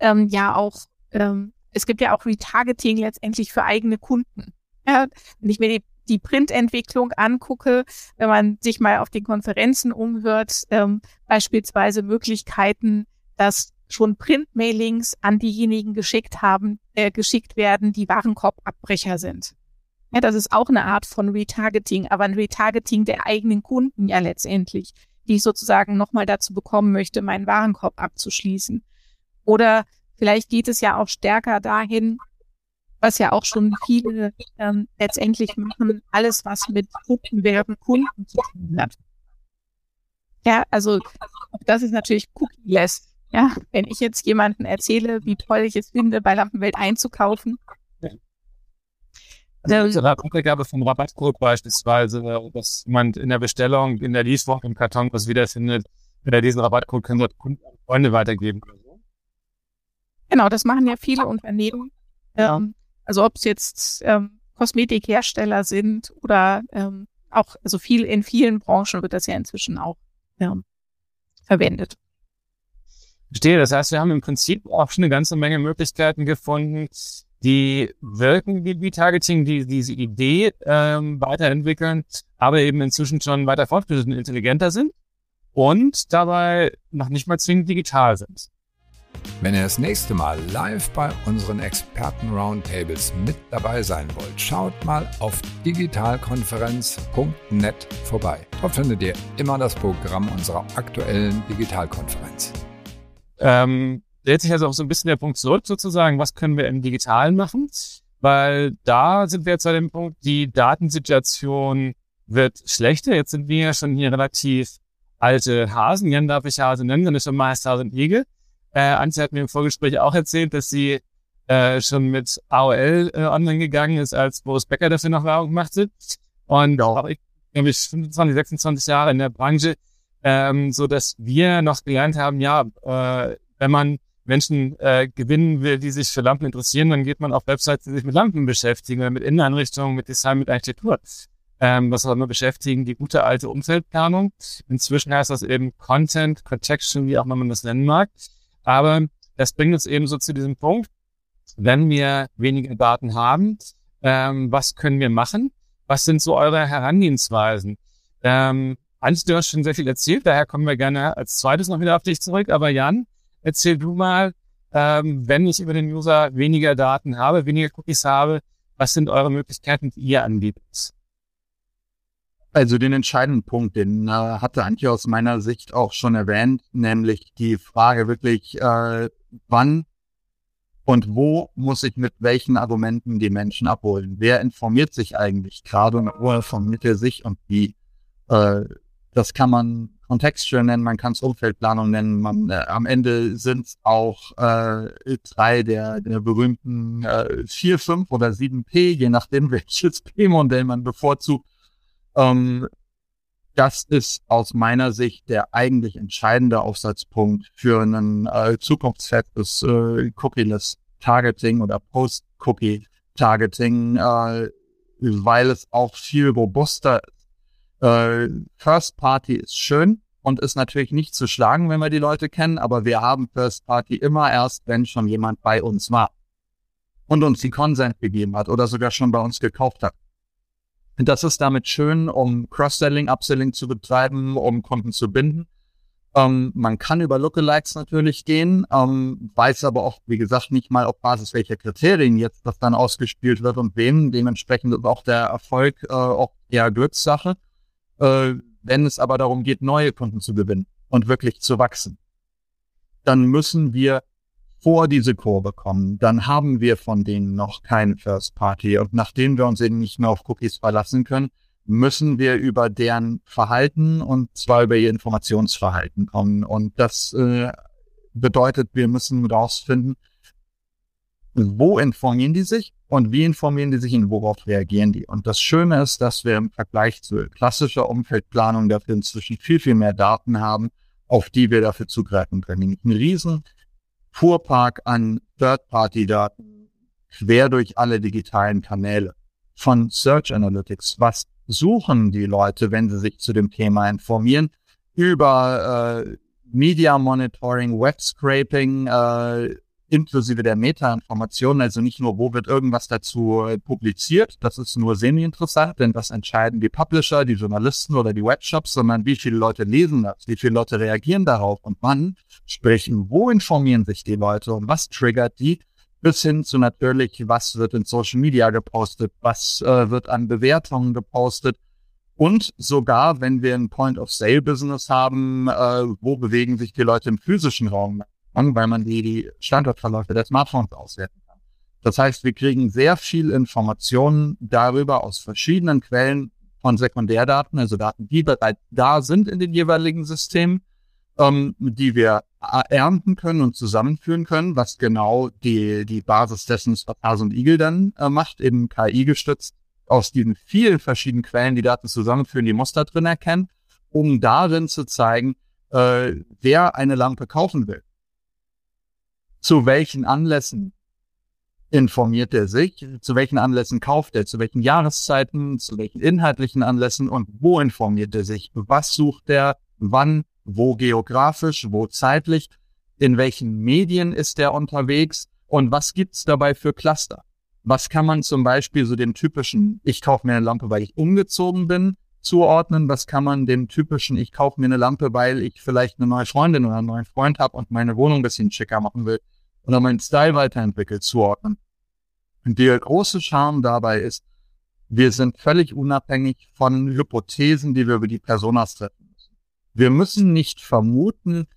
ähm, ja auch ähm, es gibt ja auch Retargeting letztendlich für eigene Kunden. Ja, wenn ich mir die, die Printentwicklung angucke, wenn man sich mal auf den Konferenzen umhört, ähm, beispielsweise Möglichkeiten, dass schon Printmailings an diejenigen geschickt haben, äh, geschickt werden, die Warenkorbabbrecher sind. Ja, das ist auch eine Art von Retargeting, aber ein Retargeting der eigenen Kunden ja letztendlich, die ich sozusagen nochmal dazu bekommen möchte, meinen Warenkorb abzuschließen. Oder Vielleicht geht es ja auch stärker dahin, was ja auch schon viele ähm, letztendlich machen, alles, was mit Kundenwerben Kunden zu tun hat. Ja, also das ist natürlich cookie-less. Ja, wenn ich jetzt jemanden erzähle, wie toll ich es finde, bei Lampenwelt einzukaufen. Also die Abgabe vom Rabattcode beispielsweise, dass jemand in der Bestellung, in der Leasewoche im Karton was wiederfindet, wenn er diesen Rabattcode können wir Kunden Freunde weitergeben. Genau, das machen ja viele Unternehmen. Ja. Ähm, also ob es jetzt ähm, Kosmetikhersteller sind oder ähm, auch, also viel in vielen Branchen wird das ja inzwischen auch ja, verwendet. Verstehe, das heißt, wir haben im Prinzip auch schon eine ganze Menge Möglichkeiten gefunden, die wirken wie Retargeting, die diese Idee ähm, weiterentwickeln, aber eben inzwischen schon weiter fortgeschritten intelligenter sind und dabei noch nicht mal zwingend digital sind. Wenn ihr das nächste Mal live bei unseren Experten-Roundtables mit dabei sein wollt, schaut mal auf digitalkonferenz.net vorbei. Dort findet ihr immer das Programm unserer aktuellen Digitalkonferenz. Ähm, dreht sich also auch so ein bisschen der Punkt zurück sozusagen, was können wir im Digitalen machen? weil da sind wir jetzt an dem Punkt, die Datensituation wird schlechter. Jetzt sind wir ja schon hier relativ alte Hasen. Jan darf ich Hase nennen, dann ist schon meist Hase und Igel. Äh, Antje hat mir im Vorgespräch auch erzählt, dass sie äh, schon mit AOL äh, online gegangen ist, als Boris Becker dafür noch Werbung machte. Und ja. auch ich, glaube ich, 25, 26 Jahre in der Branche, ähm, so dass wir noch gelernt haben, ja, äh, wenn man Menschen äh, gewinnen will, die sich für Lampen interessieren, dann geht man auf Websites, die sich mit Lampen beschäftigen, mit Inneneinrichtungen, mit Design, mit Architektur. Ähm, was auch immer beschäftigen, die gute alte Umfeldplanung. Inzwischen heißt das eben Content, Protection, wie auch immer man das nennen mag. Aber das bringt uns eben so zu diesem Punkt, wenn wir weniger Daten haben, ähm, was können wir machen? Was sind so eure Herangehensweisen? Ähm, Hans, du hast schon sehr viel erzählt, daher kommen wir gerne als zweites noch wieder auf dich zurück. Aber Jan, erzähl du mal, ähm, wenn ich über den User weniger Daten habe, weniger Cookies habe, was sind eure Möglichkeiten, die ihr anbietet? Also den entscheidenden Punkt, den äh, hatte Antje aus meiner Sicht auch schon erwähnt, nämlich die Frage wirklich, äh, wann und wo muss ich mit welchen Argumenten die Menschen abholen? Wer informiert sich eigentlich gerade und wo informiert er sich und wie? Äh, das kann man Kontextual nennen, man kann es Umfeldplanung nennen. Man, äh, am Ende sind es auch äh, drei der, der berühmten äh, 4, 5 oder 7P, je nachdem <laughs> welches P-Modell man bevorzugt. Ähm, das ist aus meiner Sicht der eigentlich entscheidende Aufsatzpunkt für ein äh, zukunftsfestes äh, Cookie-less Targeting oder Post-Cookie-Targeting, äh, weil es auch viel robuster ist. Äh, First Party ist schön und ist natürlich nicht zu schlagen, wenn wir die Leute kennen, aber wir haben First Party immer erst, wenn schon jemand bei uns war und uns die Consent gegeben hat oder sogar schon bei uns gekauft hat. Das ist damit schön, um Cross-Selling, Upselling zu betreiben, um Kunden zu binden. Ähm, man kann über Lookalikes natürlich gehen, ähm, weiß aber auch, wie gesagt, nicht mal auf Basis welcher Kriterien jetzt das dann ausgespielt wird und wem. Dementsprechend ist auch der Erfolg äh, auch eher Glückssache. Äh, wenn es aber darum geht, neue Kunden zu gewinnen und wirklich zu wachsen, dann müssen wir vor diese Kurve kommen, dann haben wir von denen noch keine First Party. Und nachdem wir uns eben nicht mehr auf Cookies verlassen können, müssen wir über deren Verhalten und zwar über ihr Informationsverhalten kommen. Und das äh, bedeutet, wir müssen rausfinden, wo informieren die sich und wie informieren die sich und worauf reagieren die. Und das Schöne ist, dass wir im Vergleich zu klassischer Umfeldplanung dafür inzwischen viel, viel mehr Daten haben, auf die wir dafür zugreifen können. Ein riesen Fuhrpark an Third-Party-Daten quer durch alle digitalen Kanäle von Search Analytics. Was suchen die Leute, wenn sie sich zu dem Thema informieren? Über äh, Media Monitoring, Web Scraping, äh, inklusive der Meta-Informationen, also nicht nur, wo wird irgendwas dazu äh, publiziert, das ist nur semi-interessant, denn das entscheiden die Publisher, die Journalisten oder die Webshops, sondern wie viele Leute lesen das, wie viele Leute reagieren darauf und wann, sprich, wo informieren sich die Leute und was triggert die, bis hin zu natürlich, was wird in Social Media gepostet, was äh, wird an Bewertungen gepostet, und sogar, wenn wir ein Point-of-Sale-Business haben, äh, wo bewegen sich die Leute im physischen Raum? An, weil man die, die Standortverläufe der Smartphones auswerten kann. Das heißt, wir kriegen sehr viel Informationen darüber aus verschiedenen Quellen von Sekundärdaten, also Daten, die bereits da sind in den jeweiligen Systemen, ähm, die wir ernten können und zusammenführen können, was genau die, die Basis dessen was Hase und Igel dann äh, macht, eben KI gestützt, aus diesen vielen verschiedenen Quellen die Daten zusammenführen, die Muster drin erkennen, um darin zu zeigen, äh, wer eine Lampe kaufen will zu welchen Anlässen informiert er sich, zu welchen Anlässen kauft er, zu welchen Jahreszeiten, zu welchen inhaltlichen Anlässen? Und wo informiert er sich, was sucht er, wann, wo geografisch, wo zeitlich, in welchen Medien ist er unterwegs? Und was gibt's dabei für Cluster. Was kann man zum Beispiel so dem typischen, ich kaufe mir eine Lampe, weil ich umgezogen bin, zuordnen? Was kann man dem typischen, ich kaufe mir eine Lampe, weil ich vielleicht eine neue Freundin oder einen neuen Freund habe und meine Wohnung ein bisschen schicker machen will? oder meinen Style weiterentwickelt zuordnen. Und der große Charme dabei ist, wir sind völlig unabhängig von Hypothesen, die wir über die Personas treffen müssen. Wir müssen nicht vermuten,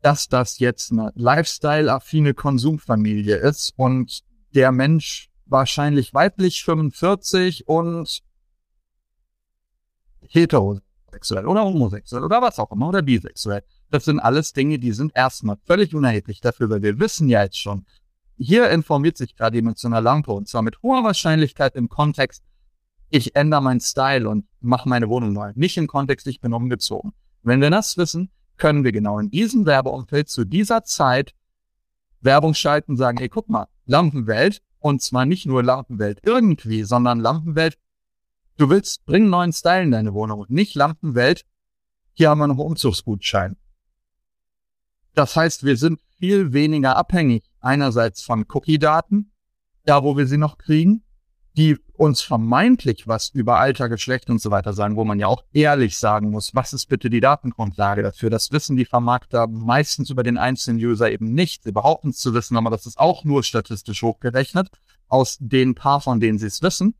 dass das jetzt eine Lifestyle-affine Konsumfamilie ist und der Mensch wahrscheinlich weiblich 45 und heterosexuell oder homosexuell oder was auch immer oder bisexuell. Das sind alles Dinge, die sind erstmal völlig unerheblich dafür, weil wir wissen ja jetzt schon, hier informiert sich gerade einer Lampe und zwar mit hoher Wahrscheinlichkeit im Kontext, ich ändere meinen Style und mache meine Wohnung neu. Nicht im Kontext, ich bin umgezogen. Wenn wir das wissen, können wir genau in diesem Werbeumfeld zu dieser Zeit Werbung schalten sagen, hey, guck mal, Lampenwelt, und zwar nicht nur Lampenwelt irgendwie, sondern Lampenwelt, du willst, bring neuen Style in deine Wohnung und nicht Lampenwelt, hier haben wir noch Umzugsgutschein. Das heißt, wir sind viel weniger abhängig einerseits von Cookie-Daten, da wo wir sie noch kriegen, die uns vermeintlich was über Alter, Geschlecht und so weiter sagen, wo man ja auch ehrlich sagen muss, was ist bitte die Datengrundlage dafür? Das wissen die Vermarkter meistens über den einzelnen User eben nicht. Sie behaupten es zu wissen, aber das ist auch nur statistisch hochgerechnet aus den paar, von denen sie es wissen.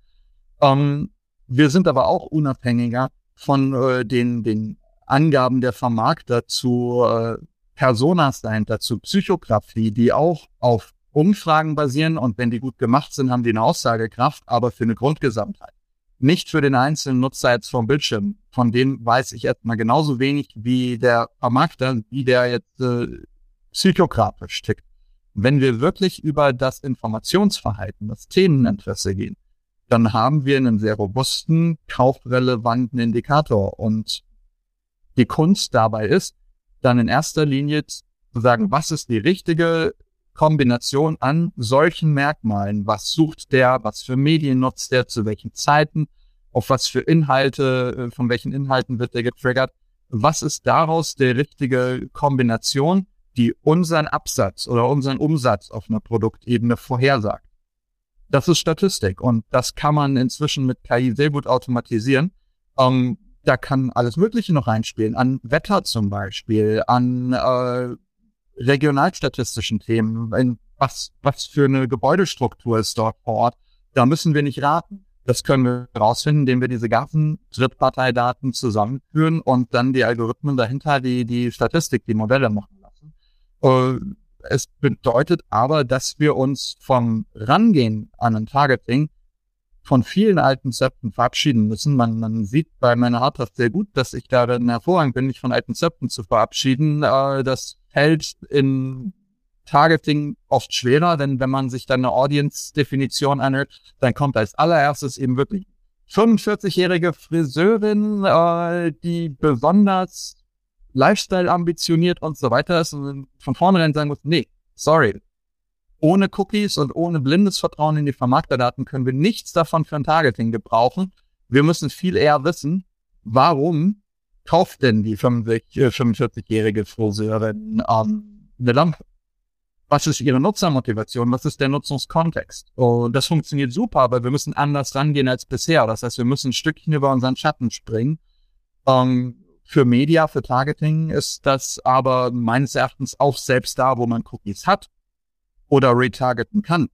Ähm, wir sind aber auch unabhängiger von äh, den, den Angaben der Vermarkter zu äh, Personas dahinter, zu Psychografie, die auch auf Umfragen basieren und wenn die gut gemacht sind, haben die eine Aussagekraft, aber für eine Grundgesamtheit. Nicht für den einzelnen Nutzer jetzt vom Bildschirm. Von dem weiß ich erstmal genauso wenig wie der Vermarkter, wie der jetzt äh, psychografisch tickt. Wenn wir wirklich über das Informationsverhalten, das Themeninteresse gehen, dann haben wir einen sehr robusten, kaufrelevanten Indikator. Und die Kunst dabei ist, dann in erster Linie zu sagen, was ist die richtige Kombination an solchen Merkmalen. Was sucht der? Was für Medien nutzt der? Zu welchen Zeiten? Auf was für Inhalte, äh, von welchen Inhalten wird der getriggert? Was ist daraus der richtige Kombination, die unseren Absatz oder unseren Umsatz auf einer Produktebene vorhersagt? Das ist Statistik und das kann man inzwischen mit KI sehr gut automatisieren. Ähm, da kann alles Mögliche noch reinspielen, an Wetter zum Beispiel, an äh, regionalstatistischen Themen, was, was für eine Gebäudestruktur ist dort vor Ort, da müssen wir nicht raten. Das können wir herausfinden, indem wir diese ganzen Drittparteidaten zusammenführen und dann die Algorithmen dahinter, die, die Statistik, die Modelle machen lassen. Äh, es bedeutet aber, dass wir uns vom Rangehen an ein Targeting von vielen alten Zepten verabschieden müssen. Man, man sieht bei meiner Hardtask sehr gut, dass ich darin hervorragend bin, mich von alten Zepten zu verabschieden. Äh, das fällt in Targeting oft schwerer, denn wenn man sich dann eine Audience-Definition anhört, dann kommt als allererstes eben wirklich 45-jährige Friseurin, äh, die besonders Lifestyle ambitioniert und so weiter ist und von vornherein sagen muss, nee, sorry. Ohne Cookies und ohne blindes Vertrauen in die Vermarkterdaten können wir nichts davon für ein Targeting gebrauchen. Wir müssen viel eher wissen, warum kauft denn die 45-jährige äh, Friseurin ähm, eine Lampe? Was ist ihre Nutzermotivation? Was ist der Nutzungskontext? Und das funktioniert super, aber wir müssen anders rangehen als bisher. Das heißt, wir müssen ein Stückchen über unseren Schatten springen. Ähm, für Media, für Targeting ist das aber meines Erachtens auch selbst da, wo man Cookies hat oder retargeten kann,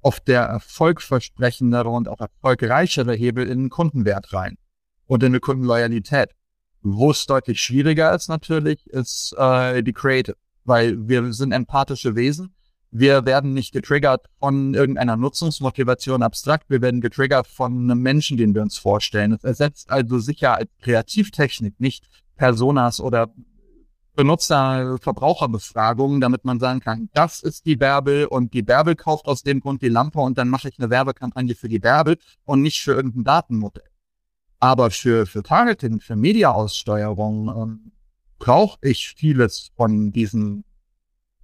oft der erfolgversprechendere und auch erfolgreichere Hebel in den Kundenwert rein und in eine Kundenloyalität. Wo es deutlich schwieriger ist natürlich, ist äh, die Creative, weil wir sind empathische Wesen. Wir werden nicht getriggert von irgendeiner Nutzungsmotivation abstrakt. Wir werden getriggert von einem Menschen, den wir uns vorstellen. Es ersetzt also sicher als Kreativtechnik nicht Personas oder Benutzer-Verbraucherbefragungen, damit man sagen kann, das ist die Bärbel und die Bärbel kauft aus dem Grund die Lampe und dann mache ich eine Werbekampagne für die Bärbel und nicht für irgendein Datenmodell. Aber für, für Targeting, für Mediaaussteuerung ähm, brauche ich vieles von diesen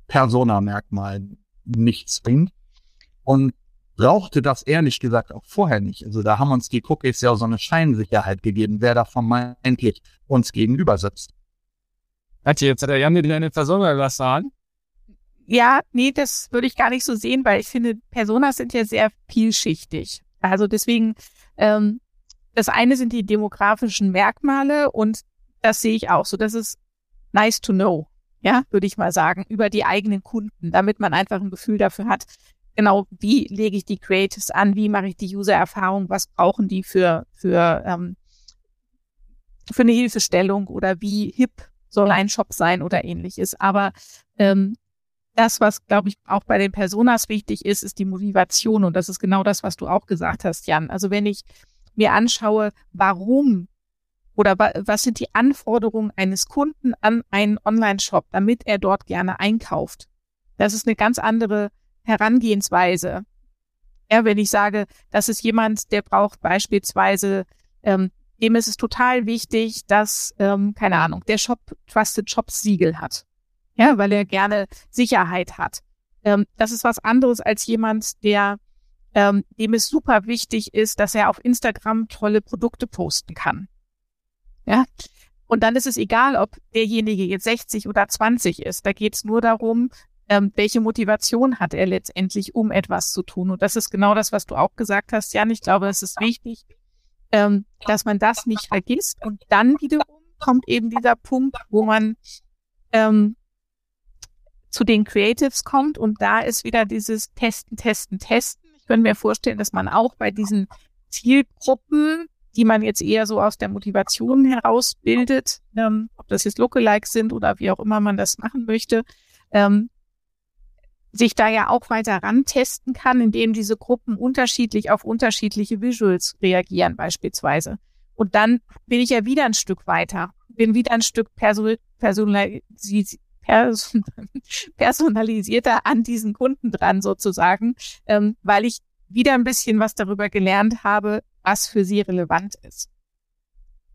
Persona-Merkmalen nicht zwingend und brauchte das ehrlich gesagt auch vorher nicht. Also da haben uns die Cookies ja so eine Scheinsicherheit gegeben, wer da vermeintlich uns gegenüber sitzt. Hat jetzt hat der Jan dir deine Persona was sagen? Ja, nee, das würde ich gar nicht so sehen, weil ich finde, Personas sind ja sehr vielschichtig. Also deswegen ähm, das eine sind die demografischen Merkmale und das sehe ich auch so. Das ist nice to know, ja, würde ich mal sagen, über die eigenen Kunden, damit man einfach ein Gefühl dafür hat, genau, wie lege ich die Creatives an, wie mache ich die User-Erfahrung, was brauchen die für, für, ähm, für eine Hilfestellung oder wie hip soll ein Shop sein oder ähnliches. Aber ähm, das, was, glaube ich, auch bei den Personas wichtig ist, ist die Motivation. Und das ist genau das, was du auch gesagt hast, Jan. Also wenn ich mir anschaue, warum oder was sind die Anforderungen eines Kunden an einen Online-Shop, damit er dort gerne einkauft. Das ist eine ganz andere Herangehensweise. Ja, wenn ich sage, das ist jemand, der braucht beispielsweise, ähm, dem ist es total wichtig, dass, ähm, keine Ahnung, der Shop Trusted Shops Siegel hat. Ja, weil er gerne Sicherheit hat. Ähm, das ist was anderes als jemand, der, ähm, dem es super wichtig ist, dass er auf Instagram tolle Produkte posten kann. Ja. Und dann ist es egal, ob derjenige jetzt 60 oder 20 ist. Da geht es nur darum, ähm, welche Motivation hat er letztendlich, um etwas zu tun. Und das ist genau das, was du auch gesagt hast, Jan. Ich glaube, es ist wichtig, ähm, dass man das nicht vergisst. Und dann wiederum kommt eben dieser Punkt, wo man ähm, zu den Creatives kommt und da ist wieder dieses Testen, Testen, Testen. Ich könnte mir vorstellen, dass man auch bei diesen Zielgruppen die man jetzt eher so aus der Motivation herausbildet, ähm, ob das jetzt Lookalikes sind oder wie auch immer man das machen möchte, ähm, sich da ja auch weiter rantesten kann, indem diese Gruppen unterschiedlich auf unterschiedliche Visuals reagieren beispielsweise. Und dann bin ich ja wieder ein Stück weiter, bin wieder ein Stück perso personalis <laughs> personalisierter an diesen Kunden dran sozusagen, ähm, weil ich wieder ein bisschen was darüber gelernt habe, was für sie relevant ist.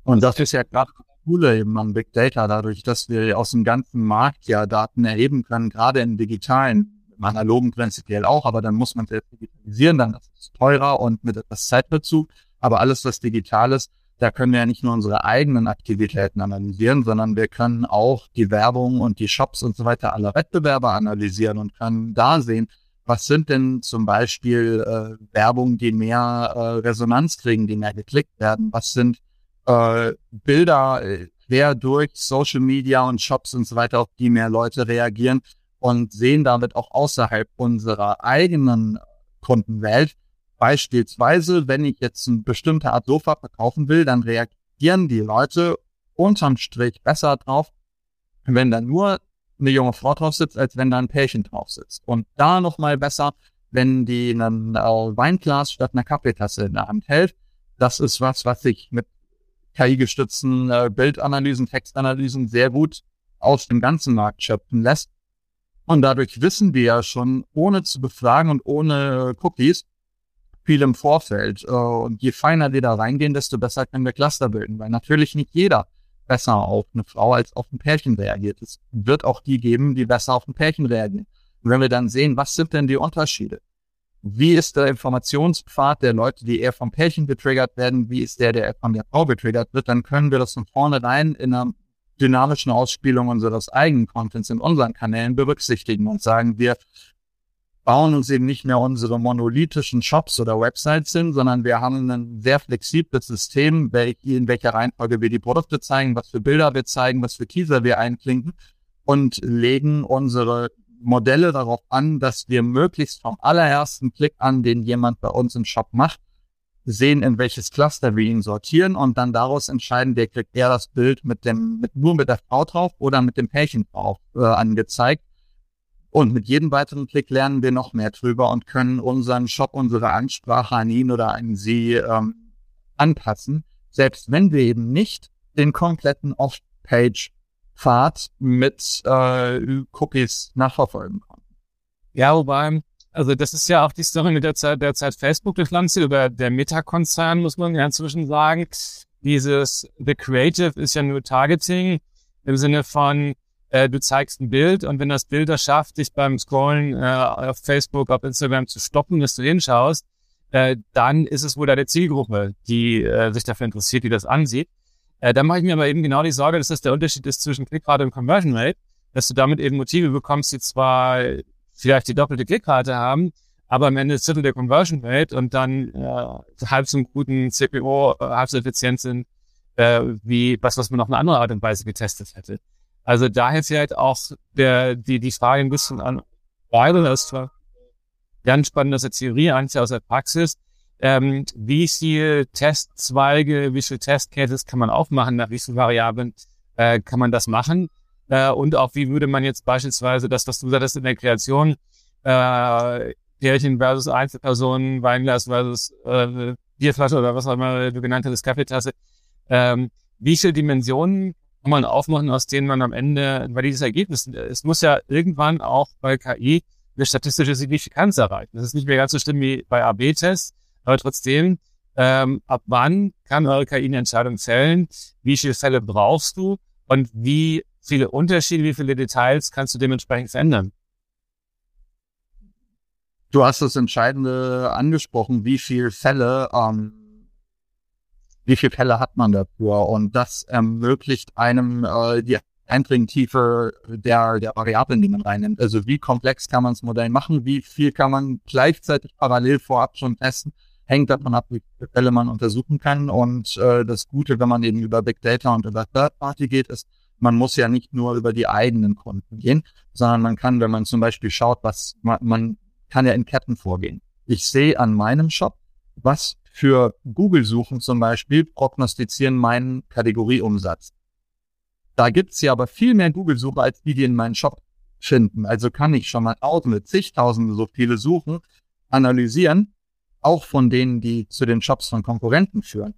Und das ist ja gerade Coole eben an Big Data, dadurch, dass wir aus dem ganzen Markt ja Daten erheben können, gerade im digitalen, im analogen prinzipiell auch, aber dann muss man es digitalisieren, dann ist es teurer und mit etwas Zeitbezug. Aber alles, was digital ist, da können wir ja nicht nur unsere eigenen Aktivitäten analysieren, sondern wir können auch die Werbung und die Shops und so weiter aller Wettbewerber analysieren und können da sehen, was sind denn zum Beispiel äh, Werbung, die mehr äh, Resonanz kriegen, die mehr geklickt werden? Was sind äh, Bilder äh, quer durch Social Media und Shops und so weiter, auf die mehr Leute reagieren und sehen damit auch außerhalb unserer eigenen Kundenwelt. Beispielsweise, wenn ich jetzt eine bestimmte Art Sofa verkaufen will, dann reagieren die Leute unterm Strich besser drauf, wenn da nur eine junge Frau drauf sitzt, als wenn da ein Pärchen drauf sitzt. Und da nochmal besser, wenn die ein äh, Weinglas statt einer Kaffeetasse in der Hand hält. Das ist was, was sich mit KI-gestützten äh, Bildanalysen, Textanalysen sehr gut aus dem ganzen Markt schöpfen lässt. Und dadurch wissen wir ja schon, ohne zu befragen und ohne Cookies, viel im Vorfeld. Äh, und je feiner wir da reingehen, desto besser können wir Cluster bilden, weil natürlich nicht jeder besser auf eine Frau als auf ein Pärchen reagiert. Es wird auch die geben, die besser auf ein Pärchen reagieren. Und wenn wir dann sehen, was sind denn die Unterschiede? Wie ist der Informationspfad der Leute, die eher vom Pärchen getriggert werden? Wie ist der, der von der Frau getriggert wird? Dann können wir das von vornherein in einer dynamischen Ausspielung unseres eigenen Contents in unseren Kanälen berücksichtigen und sagen, wir bauen uns eben nicht mehr unsere monolithischen Shops oder Websites hin, sondern wir haben ein sehr flexibles System, in welcher Reihenfolge wir die Produkte zeigen, was für Bilder wir zeigen, was für Teaser wir einklinken und legen unsere Modelle darauf an, dass wir möglichst vom allerersten Klick an, den jemand bei uns im Shop macht, sehen, in welches Cluster wir ihn sortieren und dann daraus entscheiden, der kriegt eher das Bild mit dem, mit, nur mit der Frau drauf oder mit dem Pärchen drauf äh, angezeigt und mit jedem weiteren Klick lernen wir noch mehr drüber und können unseren Shop, unsere Ansprache an ihn oder an sie ähm, anpassen, selbst wenn wir eben nicht den kompletten Off-Page-Pfad mit äh, Cookies nachverfolgen konnten. Ja, wobei, also das ist ja auch die Story mit der Zeit, der Zeit Facebook durchlandet, über der Meta-Konzern, muss man ja inzwischen sagen. Dieses The Creative ist ja nur Targeting im Sinne von, äh, du zeigst ein Bild und wenn das Bild es schafft, dich beim Scrollen äh, auf Facebook, auf Instagram zu stoppen, dass du hinschaust, äh, dann ist es wohl deine Zielgruppe, die äh, sich dafür interessiert, die das ansieht. Äh, da mache ich mir aber eben genau die Sorge, dass das der Unterschied ist zwischen Klickrate und Conversion Rate, dass du damit eben Motive bekommst, die zwar vielleicht die doppelte Klickrate haben, aber am Ende Drittel der Conversion Rate und dann äh, halb so einen guten CPO, äh, halb so effizient sind, äh, wie was, was man auf eine andere Art und Weise getestet hätte. Also daher vielleicht auch der, die, die Frage ein bisschen an beide, das war ganz spannend aus der Theorie, eigentlich aus der Praxis. Ähm, wie viele Testzweige, wie viele Testcases kann man aufmachen, nach wie vielen Variablen äh, kann man das machen? Äh, und auch wie würde man jetzt beispielsweise das, was du sagtest in der Kreation, äh, Pärchen versus Einzelpersonen, Weinglas versus äh, Bierflasche oder was auch immer du genannt hast, Kaffeetasse. Ähm, wie viele Dimensionen kann man aufmachen, aus denen man am Ende ein valides Ergebnis, es muss ja irgendwann auch bei KI eine statistische Signifikanz erreichen. Das ist nicht mehr ganz so schlimm wie bei AB-Tests, aber trotzdem, ähm, ab wann kann eure KI eine Entscheidung fällen? Wie viele Fälle brauchst du? Und wie viele Unterschiede, wie viele Details kannst du dementsprechend verändern? Du hast das Entscheidende angesprochen, wie viele Fälle, ähm, wie viele Fälle hat man dafür? Und das ermöglicht einem äh, die Eindringtiefe der, der Variablen, die man reinnimmt. Also wie komplex kann man das Modell machen, wie viel kann man gleichzeitig parallel vorab schon testen, hängt davon ab, wie viele Fälle man untersuchen kann. Und äh, das Gute, wenn man eben über Big Data und über Third Party geht, ist, man muss ja nicht nur über die eigenen Kunden gehen, sondern man kann, wenn man zum Beispiel schaut, was man, man kann ja in Ketten vorgehen. Ich sehe an meinem Shop, was für Google-Suchen zum Beispiel prognostizieren meinen Kategorieumsatz. Da gibt's ja aber viel mehr Google-Suche, als die, die in meinen Shop finden. Also kann ich schon mal tausende, zigtausende so viele Suchen analysieren, auch von denen, die zu den Shops von Konkurrenten führen.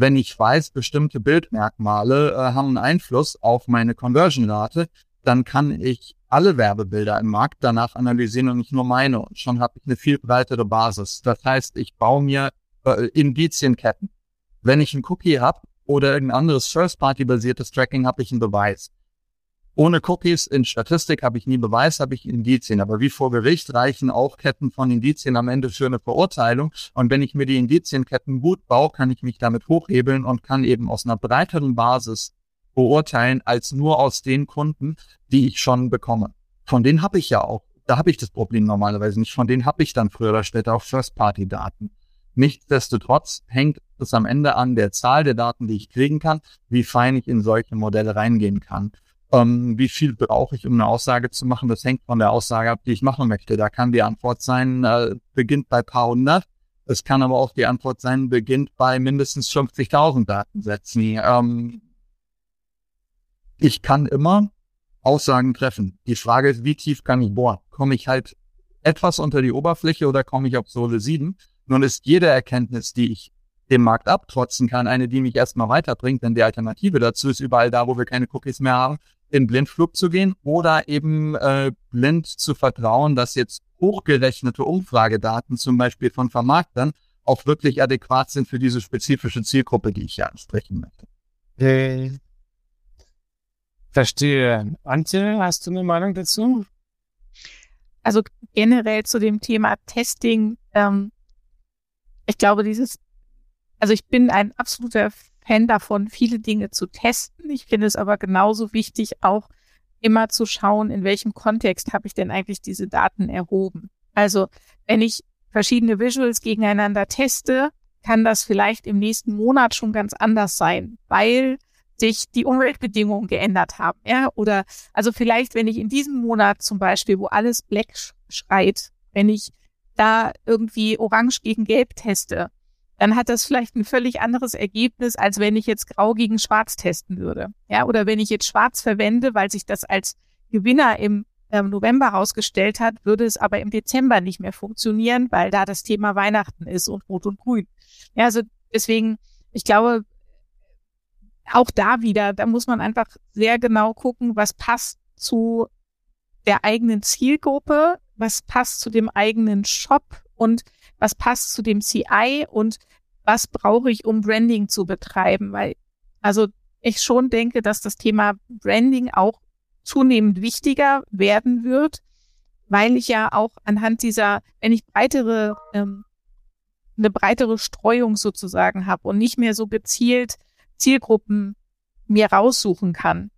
Wenn ich weiß, bestimmte Bildmerkmale äh, haben einen Einfluss auf meine Conversion-Rate, dann kann ich alle Werbebilder im Markt danach analysieren und nicht nur meine. Und schon habe ich eine viel breitere Basis. Das heißt, ich baue mir äh, Indizienketten. Wenn ich einen Cookie habe, oder irgendein anderes First-Party-basiertes Tracking habe ich einen Beweis. Ohne Cookies in Statistik habe ich nie Beweis, habe ich Indizien. Aber wie vor Gericht reichen auch Ketten von Indizien am Ende für eine Verurteilung. Und wenn ich mir die Indizienketten gut baue, kann ich mich damit hochhebeln und kann eben aus einer breiteren Basis beurteilen als nur aus den Kunden, die ich schon bekomme. Von denen habe ich ja auch. Da habe ich das Problem normalerweise nicht. Von denen habe ich dann früher oder später auch First-Party-Daten. Nichtsdestotrotz hängt es am Ende an der Zahl der Daten, die ich kriegen kann, wie fein ich in solche Modelle reingehen kann. Ähm, wie viel brauche ich, um eine Aussage zu machen? Das hängt von der Aussage ab, die ich machen möchte. Da kann die Antwort sein, äh, beginnt bei paar hundert. Es kann aber auch die Antwort sein, beginnt bei mindestens 50.000 Datensätzen. Ähm, ich kann immer Aussagen treffen. Die Frage ist, wie tief kann ich bohren? Komme ich halt etwas unter die Oberfläche oder komme ich auf Sohle 7? Nun ist jede Erkenntnis, die ich dem Markt abtrotzen kann, eine, die mich erstmal weiterbringt, denn die Alternative dazu ist überall da, wo wir keine Cookies mehr haben, in Blindflug zu gehen oder eben äh, blind zu vertrauen, dass jetzt hochgerechnete Umfragedaten zum Beispiel von Vermarktern auch wirklich adäquat sind für diese spezifische Zielgruppe, die ich hier ansprechen möchte. Verstehe. Antje, hast du eine Meinung dazu? Also generell zu dem Thema Testing ähm, ich glaube, dieses, also ich bin ein absoluter Fan davon, viele Dinge zu testen. Ich finde es aber genauso wichtig, auch immer zu schauen, in welchem Kontext habe ich denn eigentlich diese Daten erhoben. Also wenn ich verschiedene Visuals gegeneinander teste, kann das vielleicht im nächsten Monat schon ganz anders sein, weil sich die Umweltbedingungen geändert haben. Ja? Oder also vielleicht, wenn ich in diesem Monat zum Beispiel, wo alles Black schreit, wenn ich da irgendwie Orange gegen Gelb teste, dann hat das vielleicht ein völlig anderes Ergebnis, als wenn ich jetzt Grau gegen Schwarz testen würde. Ja, oder wenn ich jetzt Schwarz verwende, weil sich das als Gewinner im ähm, November herausgestellt hat, würde es aber im Dezember nicht mehr funktionieren, weil da das Thema Weihnachten ist und Rot und Grün. Ja, also deswegen, ich glaube, auch da wieder, da muss man einfach sehr genau gucken, was passt zu der eigenen Zielgruppe, was passt zu dem eigenen Shop und was passt zu dem CI und was brauche ich, um Branding zu betreiben, weil also ich schon denke, dass das Thema Branding auch zunehmend wichtiger werden wird, weil ich ja auch anhand dieser, wenn ich breitere, ähm, eine breitere Streuung sozusagen habe und nicht mehr so gezielt Zielgruppen mir raussuchen kann,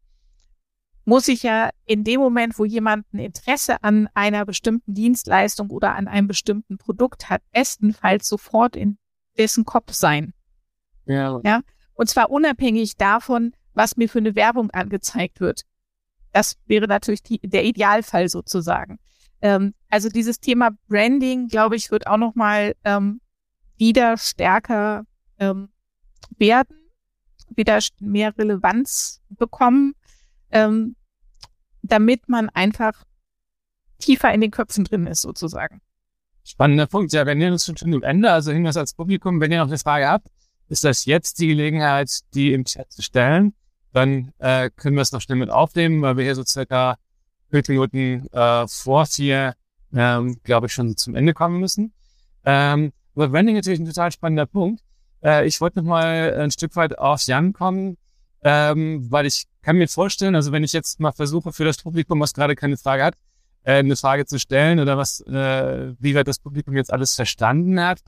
muss ich ja in dem Moment, wo jemand ein Interesse an einer bestimmten Dienstleistung oder an einem bestimmten Produkt hat, bestenfalls sofort in dessen Kopf sein. Ja. ja. Und zwar unabhängig davon, was mir für eine Werbung angezeigt wird. Das wäre natürlich die, der Idealfall sozusagen. Ähm, also dieses Thema Branding, glaube ich, wird auch noch mal ähm, wieder stärker ähm, werden, wieder mehr Relevanz bekommen. Ähm, damit man einfach tiefer in den Köpfen drin ist, sozusagen. Spannender Punkt. Ja, wir nähern uns schon am Ende. Also Hinweis als Publikum, wenn ihr noch eine Frage habt, ist das jetzt die Gelegenheit, die im Chat zu stellen. Dann äh, können wir es noch schnell mit aufnehmen, weil wir hier so circa fünf Minuten äh, vor vier, ähm, glaube ich, schon zum Ende kommen müssen. Ähm, aber Branding natürlich ein total spannender Punkt. Äh, ich wollte noch mal ein Stück weit auf Jan kommen, ähm, weil ich kann mir vorstellen, also wenn ich jetzt mal versuche für das Publikum, was gerade keine Frage hat, äh, eine Frage zu stellen oder was, äh, wie wir das Publikum jetzt alles verstanden hat,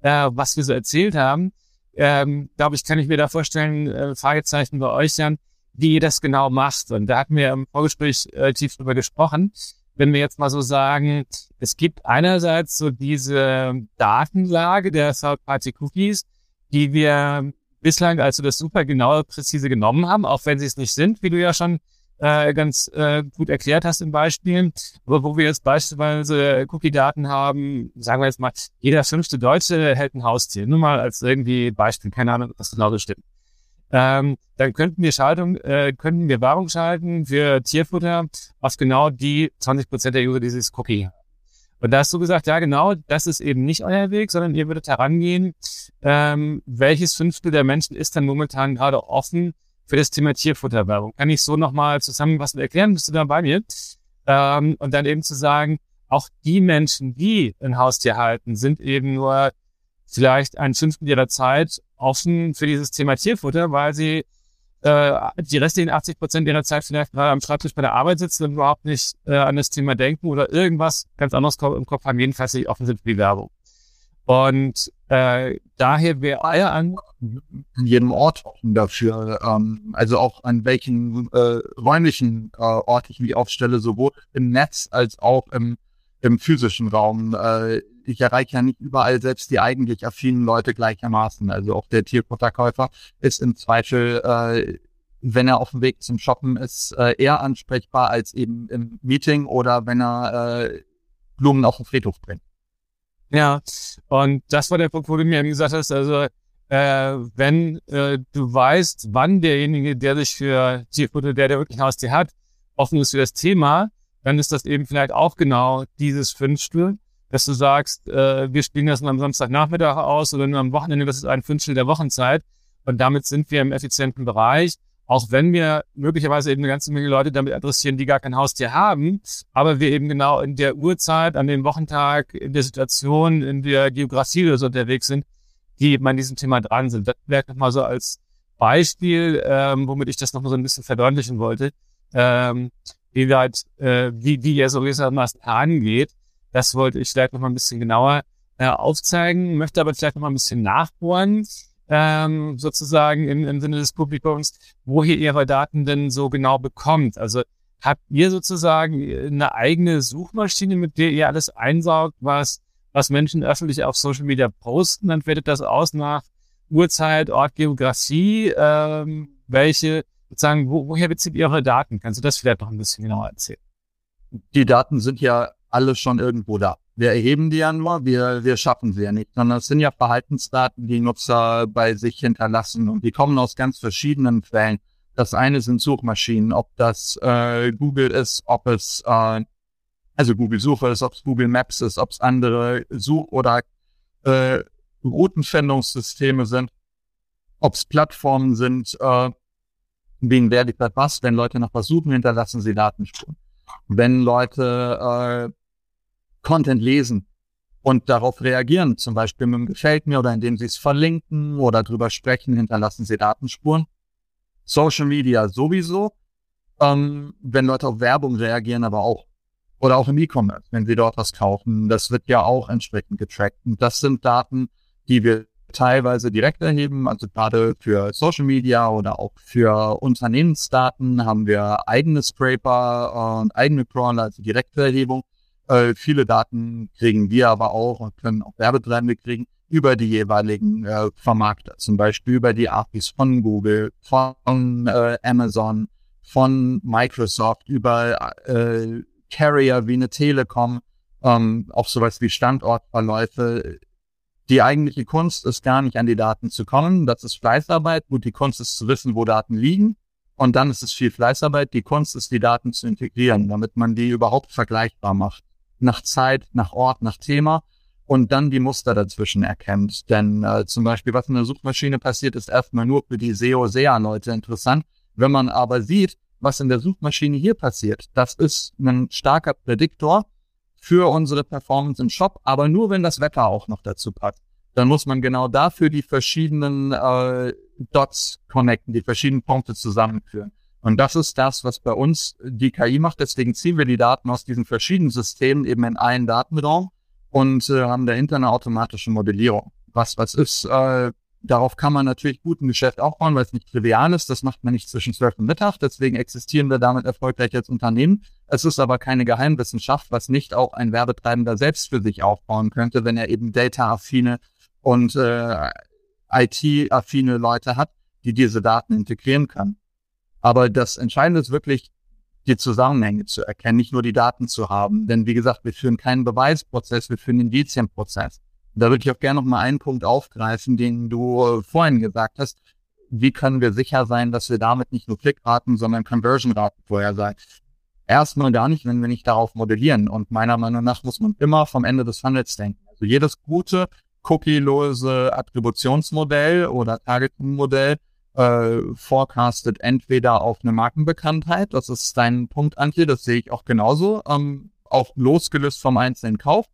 äh, was wir so erzählt haben, ähm, glaube ich, kann ich mir da vorstellen, äh, Fragezeichen bei euch, Jan, wie ihr das genau macht. Und da hatten wir im Vorgespräch äh, tief drüber gesprochen. Wenn wir jetzt mal so sagen, es gibt einerseits so diese Datenlage der Third-Party-Cookies, die wir bislang also das super genaue, präzise genommen haben, auch wenn sie es nicht sind, wie du ja schon äh, ganz äh, gut erklärt hast im Beispiel, aber wo wir jetzt beispielsweise Cookie-Daten haben, sagen wir jetzt mal, jeder fünfte Deutsche hält ein Haustier, nur mal als irgendwie Beispiel, keine Ahnung, was genau so stimmt. Ähm, dann könnten wir Schaltung, äh, könnten wir Werbung schalten für Tierfutter, was genau die 20 Prozent der User dieses Cookie. Und da hast du gesagt, ja genau, das ist eben nicht euer Weg, sondern ihr würdet herangehen, ähm, welches Fünftel der Menschen ist dann momentan gerade offen für das Thema Tierfutterwerbung. Kann ich so nochmal zusammenfassend erklären? Bist du da bei mir? Ähm, und dann eben zu sagen, auch die Menschen, die ein Haustier halten, sind eben nur vielleicht ein Fünftel ihrer Zeit offen für dieses Thema Tierfutter, weil sie äh, die restlichen 80 Prozent ihrer Zeit vielleicht gerade am Schreibtisch bei der Arbeit sitzen und überhaupt nicht äh, an das Thema denken oder irgendwas ganz anderes im Kopf haben, jedenfalls nicht offen sind für die Werbung. Und äh, daher wäre euer an jedem Ort dafür, ähm, also auch an welchen äh, räumlichen äh, Ort ich mich aufstelle, sowohl im Netz als auch im, im physischen Raum. Äh, ich erreiche ja nicht überall selbst die eigentlich affinen Leute gleichermaßen. Also auch der Tierfutterkäufer ist im Zweifel, äh, wenn er auf dem Weg zum Shoppen ist, äh, eher ansprechbar als eben im Meeting oder wenn er äh, Blumen auf den Friedhof bringt. Ja, und das war der Punkt, wo du mir gesagt hast, also äh, wenn äh, du weißt, wann derjenige, der sich für Tierfutter, der der wirklich ein Haustier hat, offen ist für das Thema, dann ist das eben vielleicht auch genau dieses Fünftel dass du sagst, äh, wir spielen das nur am Samstagnachmittag aus oder nur am Wochenende, das ist ein Fünftel der Wochenzeit. Und damit sind wir im effizienten Bereich, auch wenn wir möglicherweise eben eine ganze Menge Leute damit adressieren, die gar kein Haustier haben, aber wir eben genau in der Uhrzeit, an dem Wochentag, in der Situation, in der Geografie oder so unterwegs sind, die eben an diesem Thema dran sind. Das wäre nochmal so als Beispiel, ähm, womit ich das nochmal so ein bisschen verdeutlichen wollte, ähm, wie, weit, äh, wie, wie ihr so gewissermaßen angeht. Das wollte ich vielleicht noch mal ein bisschen genauer äh, aufzeigen, möchte aber vielleicht noch mal ein bisschen nachbohren, ähm, sozusagen im, im Sinne des Publikums, wo ihr ihre Daten denn so genau bekommt. Also habt ihr sozusagen eine eigene Suchmaschine, mit der ihr alles einsaugt, was, was Menschen öffentlich auf Social Media posten, dann wertet das aus nach Uhrzeit, Ort, Geografie, ähm, welche, sozusagen, wo, woher bezieht ihr eure Daten? Kannst du das vielleicht noch ein bisschen genauer erzählen? Die Daten sind ja alle schon irgendwo da. Wir erheben die ja nur, wir, wir schaffen sie ja nicht, sondern es sind ja Verhaltensdaten, die Nutzer bei sich hinterlassen und die kommen aus ganz verschiedenen Quellen. Das eine sind Suchmaschinen, ob das äh, Google ist, ob es äh, also Google Suche ist, ob es Google Maps ist, ob es andere Such- oder äh, Routenfindungssysteme sind, ob es Plattformen sind, äh, wegen wer liefert was. Wenn Leute nach was suchen, hinterlassen sie Datenspuren. Wenn Leute äh, Content lesen und darauf reagieren, zum Beispiel mit dem Gefällt mir oder indem sie es verlinken oder drüber sprechen, hinterlassen sie Datenspuren. Social Media sowieso, ähm, wenn Leute auf Werbung reagieren, aber auch. Oder auch im E-Commerce, wenn sie dort was kaufen. Das wird ja auch entsprechend getrackt. Und das sind Daten, die wir teilweise direkt erheben. Also gerade für Social Media oder auch für Unternehmensdaten haben wir eigene Scraper und eigene Crawler, also direkte Erhebung. Äh, viele Daten kriegen wir aber auch und können auch Werbetreibende kriegen über die jeweiligen äh, Vermarkter, zum Beispiel über die APIs von Google, von äh, Amazon, von Microsoft, über äh, Carrier wie eine Telekom, ähm, auch sowas wie Standortverläufe. Die eigentliche Kunst ist gar nicht an die Daten zu kommen. Das ist Fleißarbeit. Gut, die Kunst ist zu wissen, wo Daten liegen Und dann ist es viel Fleißarbeit. Die Kunst ist, die Daten zu integrieren, damit man die überhaupt vergleichbar macht. Nach Zeit, nach Ort, nach Thema und dann die Muster dazwischen erkennt. Denn äh, zum Beispiel, was in der Suchmaschine passiert, ist erstmal nur für die SEO-SEA-Leute interessant. Wenn man aber sieht, was in der Suchmaschine hier passiert, das ist ein starker Prädiktor für unsere Performance im Shop, aber nur wenn das Wetter auch noch dazu passt. Dann muss man genau dafür die verschiedenen äh, Dots connecten, die verschiedenen Punkte zusammenführen. Und das ist das, was bei uns die KI macht. Deswegen ziehen wir die Daten aus diesen verschiedenen Systemen eben in einen Datenraum und äh, haben dahinter eine automatische Modellierung. Was was ist, äh, darauf kann man natürlich gut ein Geschäft aufbauen, weil es nicht trivial ist. Das macht man nicht zwischen zwölf und Mittag. Deswegen existieren wir damit erfolgreich als Unternehmen. Es ist aber keine Geheimwissenschaft, was nicht auch ein Werbetreibender selbst für sich aufbauen könnte, wenn er eben data-affine und äh, IT-affine Leute hat, die diese Daten integrieren kann. Aber das Entscheidende ist wirklich, die Zusammenhänge zu erkennen, nicht nur die Daten zu haben. Denn wie gesagt, wir führen keinen Beweisprozess, wir führen einen Indizienprozess. Da würde ich auch gerne noch mal einen Punkt aufgreifen, den du vorhin gesagt hast. Wie können wir sicher sein, dass wir damit nicht nur Klickraten, sondern Conversion-Raten vorhersagen? Erstmal gar nicht, wenn wir nicht darauf modellieren. Und meiner Meinung nach muss man immer vom Ende des Funnels denken. Also jedes gute cookielose Attributionsmodell oder Targeting-Modell äh, forecastet entweder auf eine Markenbekanntheit, das ist dein Punkt, Antje, das sehe ich auch genauso, ähm, auch losgelöst vom einzelnen Kauf,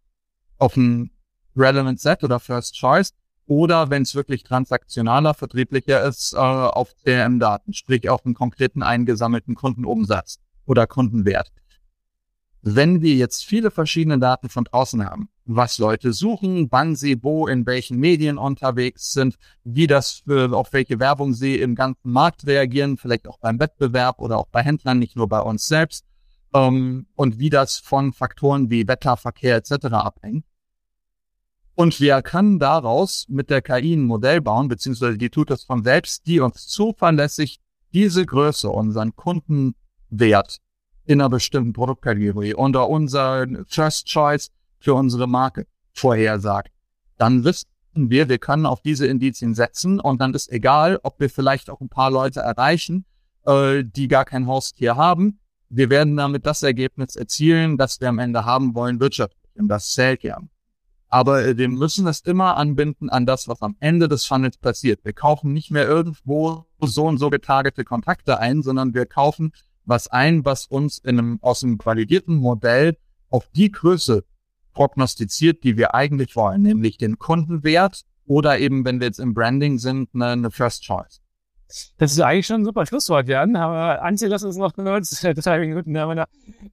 auf ein Relevant Set oder First Choice, oder wenn es wirklich transaktionaler, vertrieblicher ist, äh, auf CRM-Daten, sprich auf einen konkreten eingesammelten Kundenumsatz oder Kundenwert. Wenn wir jetzt viele verschiedene Daten von draußen haben, was Leute suchen, wann sie wo in welchen Medien unterwegs sind, wie das, äh, auf welche Werbung sie im ganzen Markt reagieren, vielleicht auch beim Wettbewerb oder auch bei Händlern, nicht nur bei uns selbst, ähm, und wie das von Faktoren wie Wetter, Verkehr etc. abhängt. Und wir können daraus mit der KI ein Modell bauen, beziehungsweise die tut das von selbst, die uns zuverlässig diese Größe, unseren Kundenwert in einer bestimmten Produktkategorie oder unser First Choice für unsere Marke vorhersagt, dann wissen wir, wir können auf diese Indizien setzen und dann ist egal, ob wir vielleicht auch ein paar Leute erreichen, äh, die gar kein Haustier haben. Wir werden damit das Ergebnis erzielen, das wir am Ende haben wollen, wirtschaftlich. Und das zählt ja. Aber äh, wir müssen das immer anbinden an das, was am Ende des Funnels passiert. Wir kaufen nicht mehr irgendwo so und so getargete Kontakte ein, sondern wir kaufen was ein, was uns in einem, aus einem validierten Modell auf die Größe prognostiziert, die wir eigentlich wollen, nämlich den Kundenwert oder eben, wenn wir jetzt im Branding sind, eine, eine First Choice. Das ist eigentlich schon ein super Schlusswort, Jan. Aber Antje, lass uns noch kurz total gut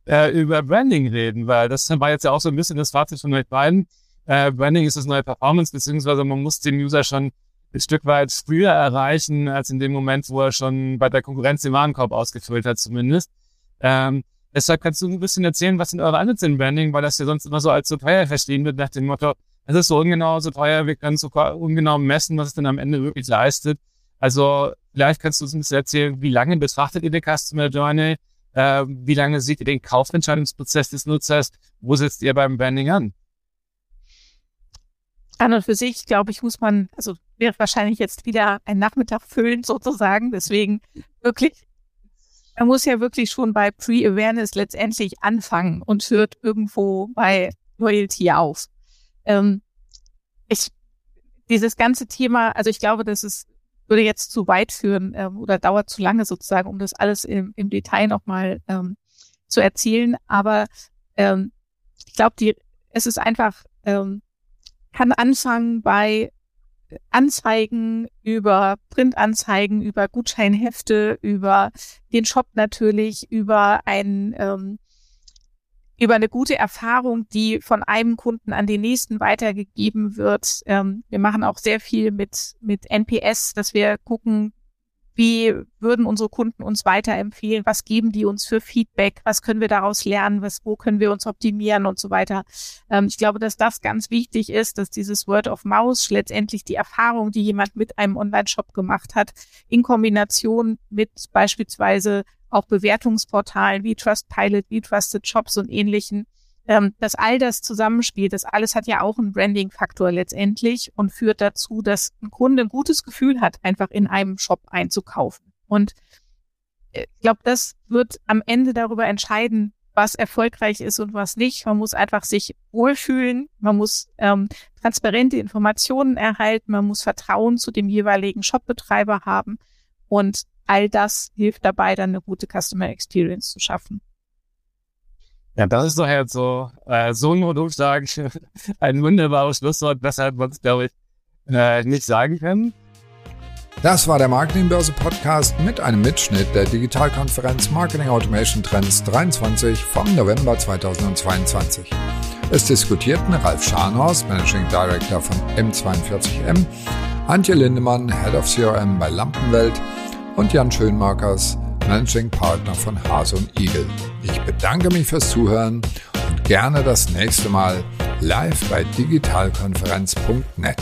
äh, über Branding reden, weil das war jetzt ja auch so ein bisschen das Fazit von euch beiden. Äh, Branding ist das neue Performance, beziehungsweise man muss den User schon ein Stück weit früher erreichen, als in dem Moment, wo er schon bei der Konkurrenz den Warenkorb ausgefüllt hat, zumindest. Ähm, deshalb kannst du ein bisschen erzählen, was sind eure Ansätze im Branding, weil das ja sonst immer so als so teuer verstehen wird, nach dem Motto, es ist so ungenau, so teuer, wir können so ungenau messen, was es denn am Ende wirklich leistet. Also vielleicht kannst du uns ein bisschen erzählen, wie lange betrachtet ihr den Customer Journey, äh, wie lange seht ihr den Kaufentscheidungsprozess des Nutzers, wo setzt ihr beim Branding an? An und für sich, glaube ich, muss man, also wäre wahrscheinlich jetzt wieder ein Nachmittag füllen sozusagen. Deswegen wirklich, man muss ja wirklich schon bei Pre-Awareness letztendlich anfangen und hört irgendwo bei Loyalty auf. Ähm, ich, dieses ganze Thema, also ich glaube, das ist, würde jetzt zu weit führen ähm, oder dauert zu lange sozusagen, um das alles im, im Detail nochmal ähm, zu erzählen. Aber ähm, ich glaube, die, es ist einfach ähm, kann anfangen bei Anzeigen über Printanzeigen, über Gutscheinhefte, über den Shop natürlich, über ein ähm, über eine gute Erfahrung, die von einem Kunden an den nächsten weitergegeben wird. Ähm, wir machen auch sehr viel mit mit NPS, dass wir gucken, wie würden unsere Kunden uns weiterempfehlen? Was geben die uns für Feedback? Was können wir daraus lernen? Was, wo können wir uns optimieren und so weiter? Ähm, ich glaube, dass das ganz wichtig ist, dass dieses Word of Mouse letztendlich die Erfahrung, die jemand mit einem Online-Shop gemacht hat, in Kombination mit beispielsweise auch Bewertungsportalen wie Trustpilot, wie Trusted Shops und ähnlichen, ähm, dass all das zusammenspielt, das alles hat ja auch einen Branding-Faktor letztendlich und führt dazu, dass ein Kunde ein gutes Gefühl hat, einfach in einem Shop einzukaufen. Und ich glaube, das wird am Ende darüber entscheiden, was erfolgreich ist und was nicht. Man muss einfach sich wohlfühlen, man muss ähm, transparente Informationen erhalten, man muss Vertrauen zu dem jeweiligen Shopbetreiber haben und all das hilft dabei, dann eine gute Customer Experience zu schaffen. Ja, das ist doch jetzt so, äh, so ein Rundumschlag, <laughs> ein wunderbares Schlusswort, weshalb wir uns, glaube ich, äh, nicht sagen können. Das war der Marketingbörse Podcast mit einem Mitschnitt der Digitalkonferenz Marketing Automation Trends 23 vom November 2022. Es diskutierten Ralf Scharnhorst, Managing Director von M42M, Antje Lindemann, Head of CRM bei Lampenwelt und Jan Schönmarkers, Managing Partner von Hase und Igel. Ich bedanke mich fürs Zuhören und gerne das nächste Mal live bei digitalkonferenz.net.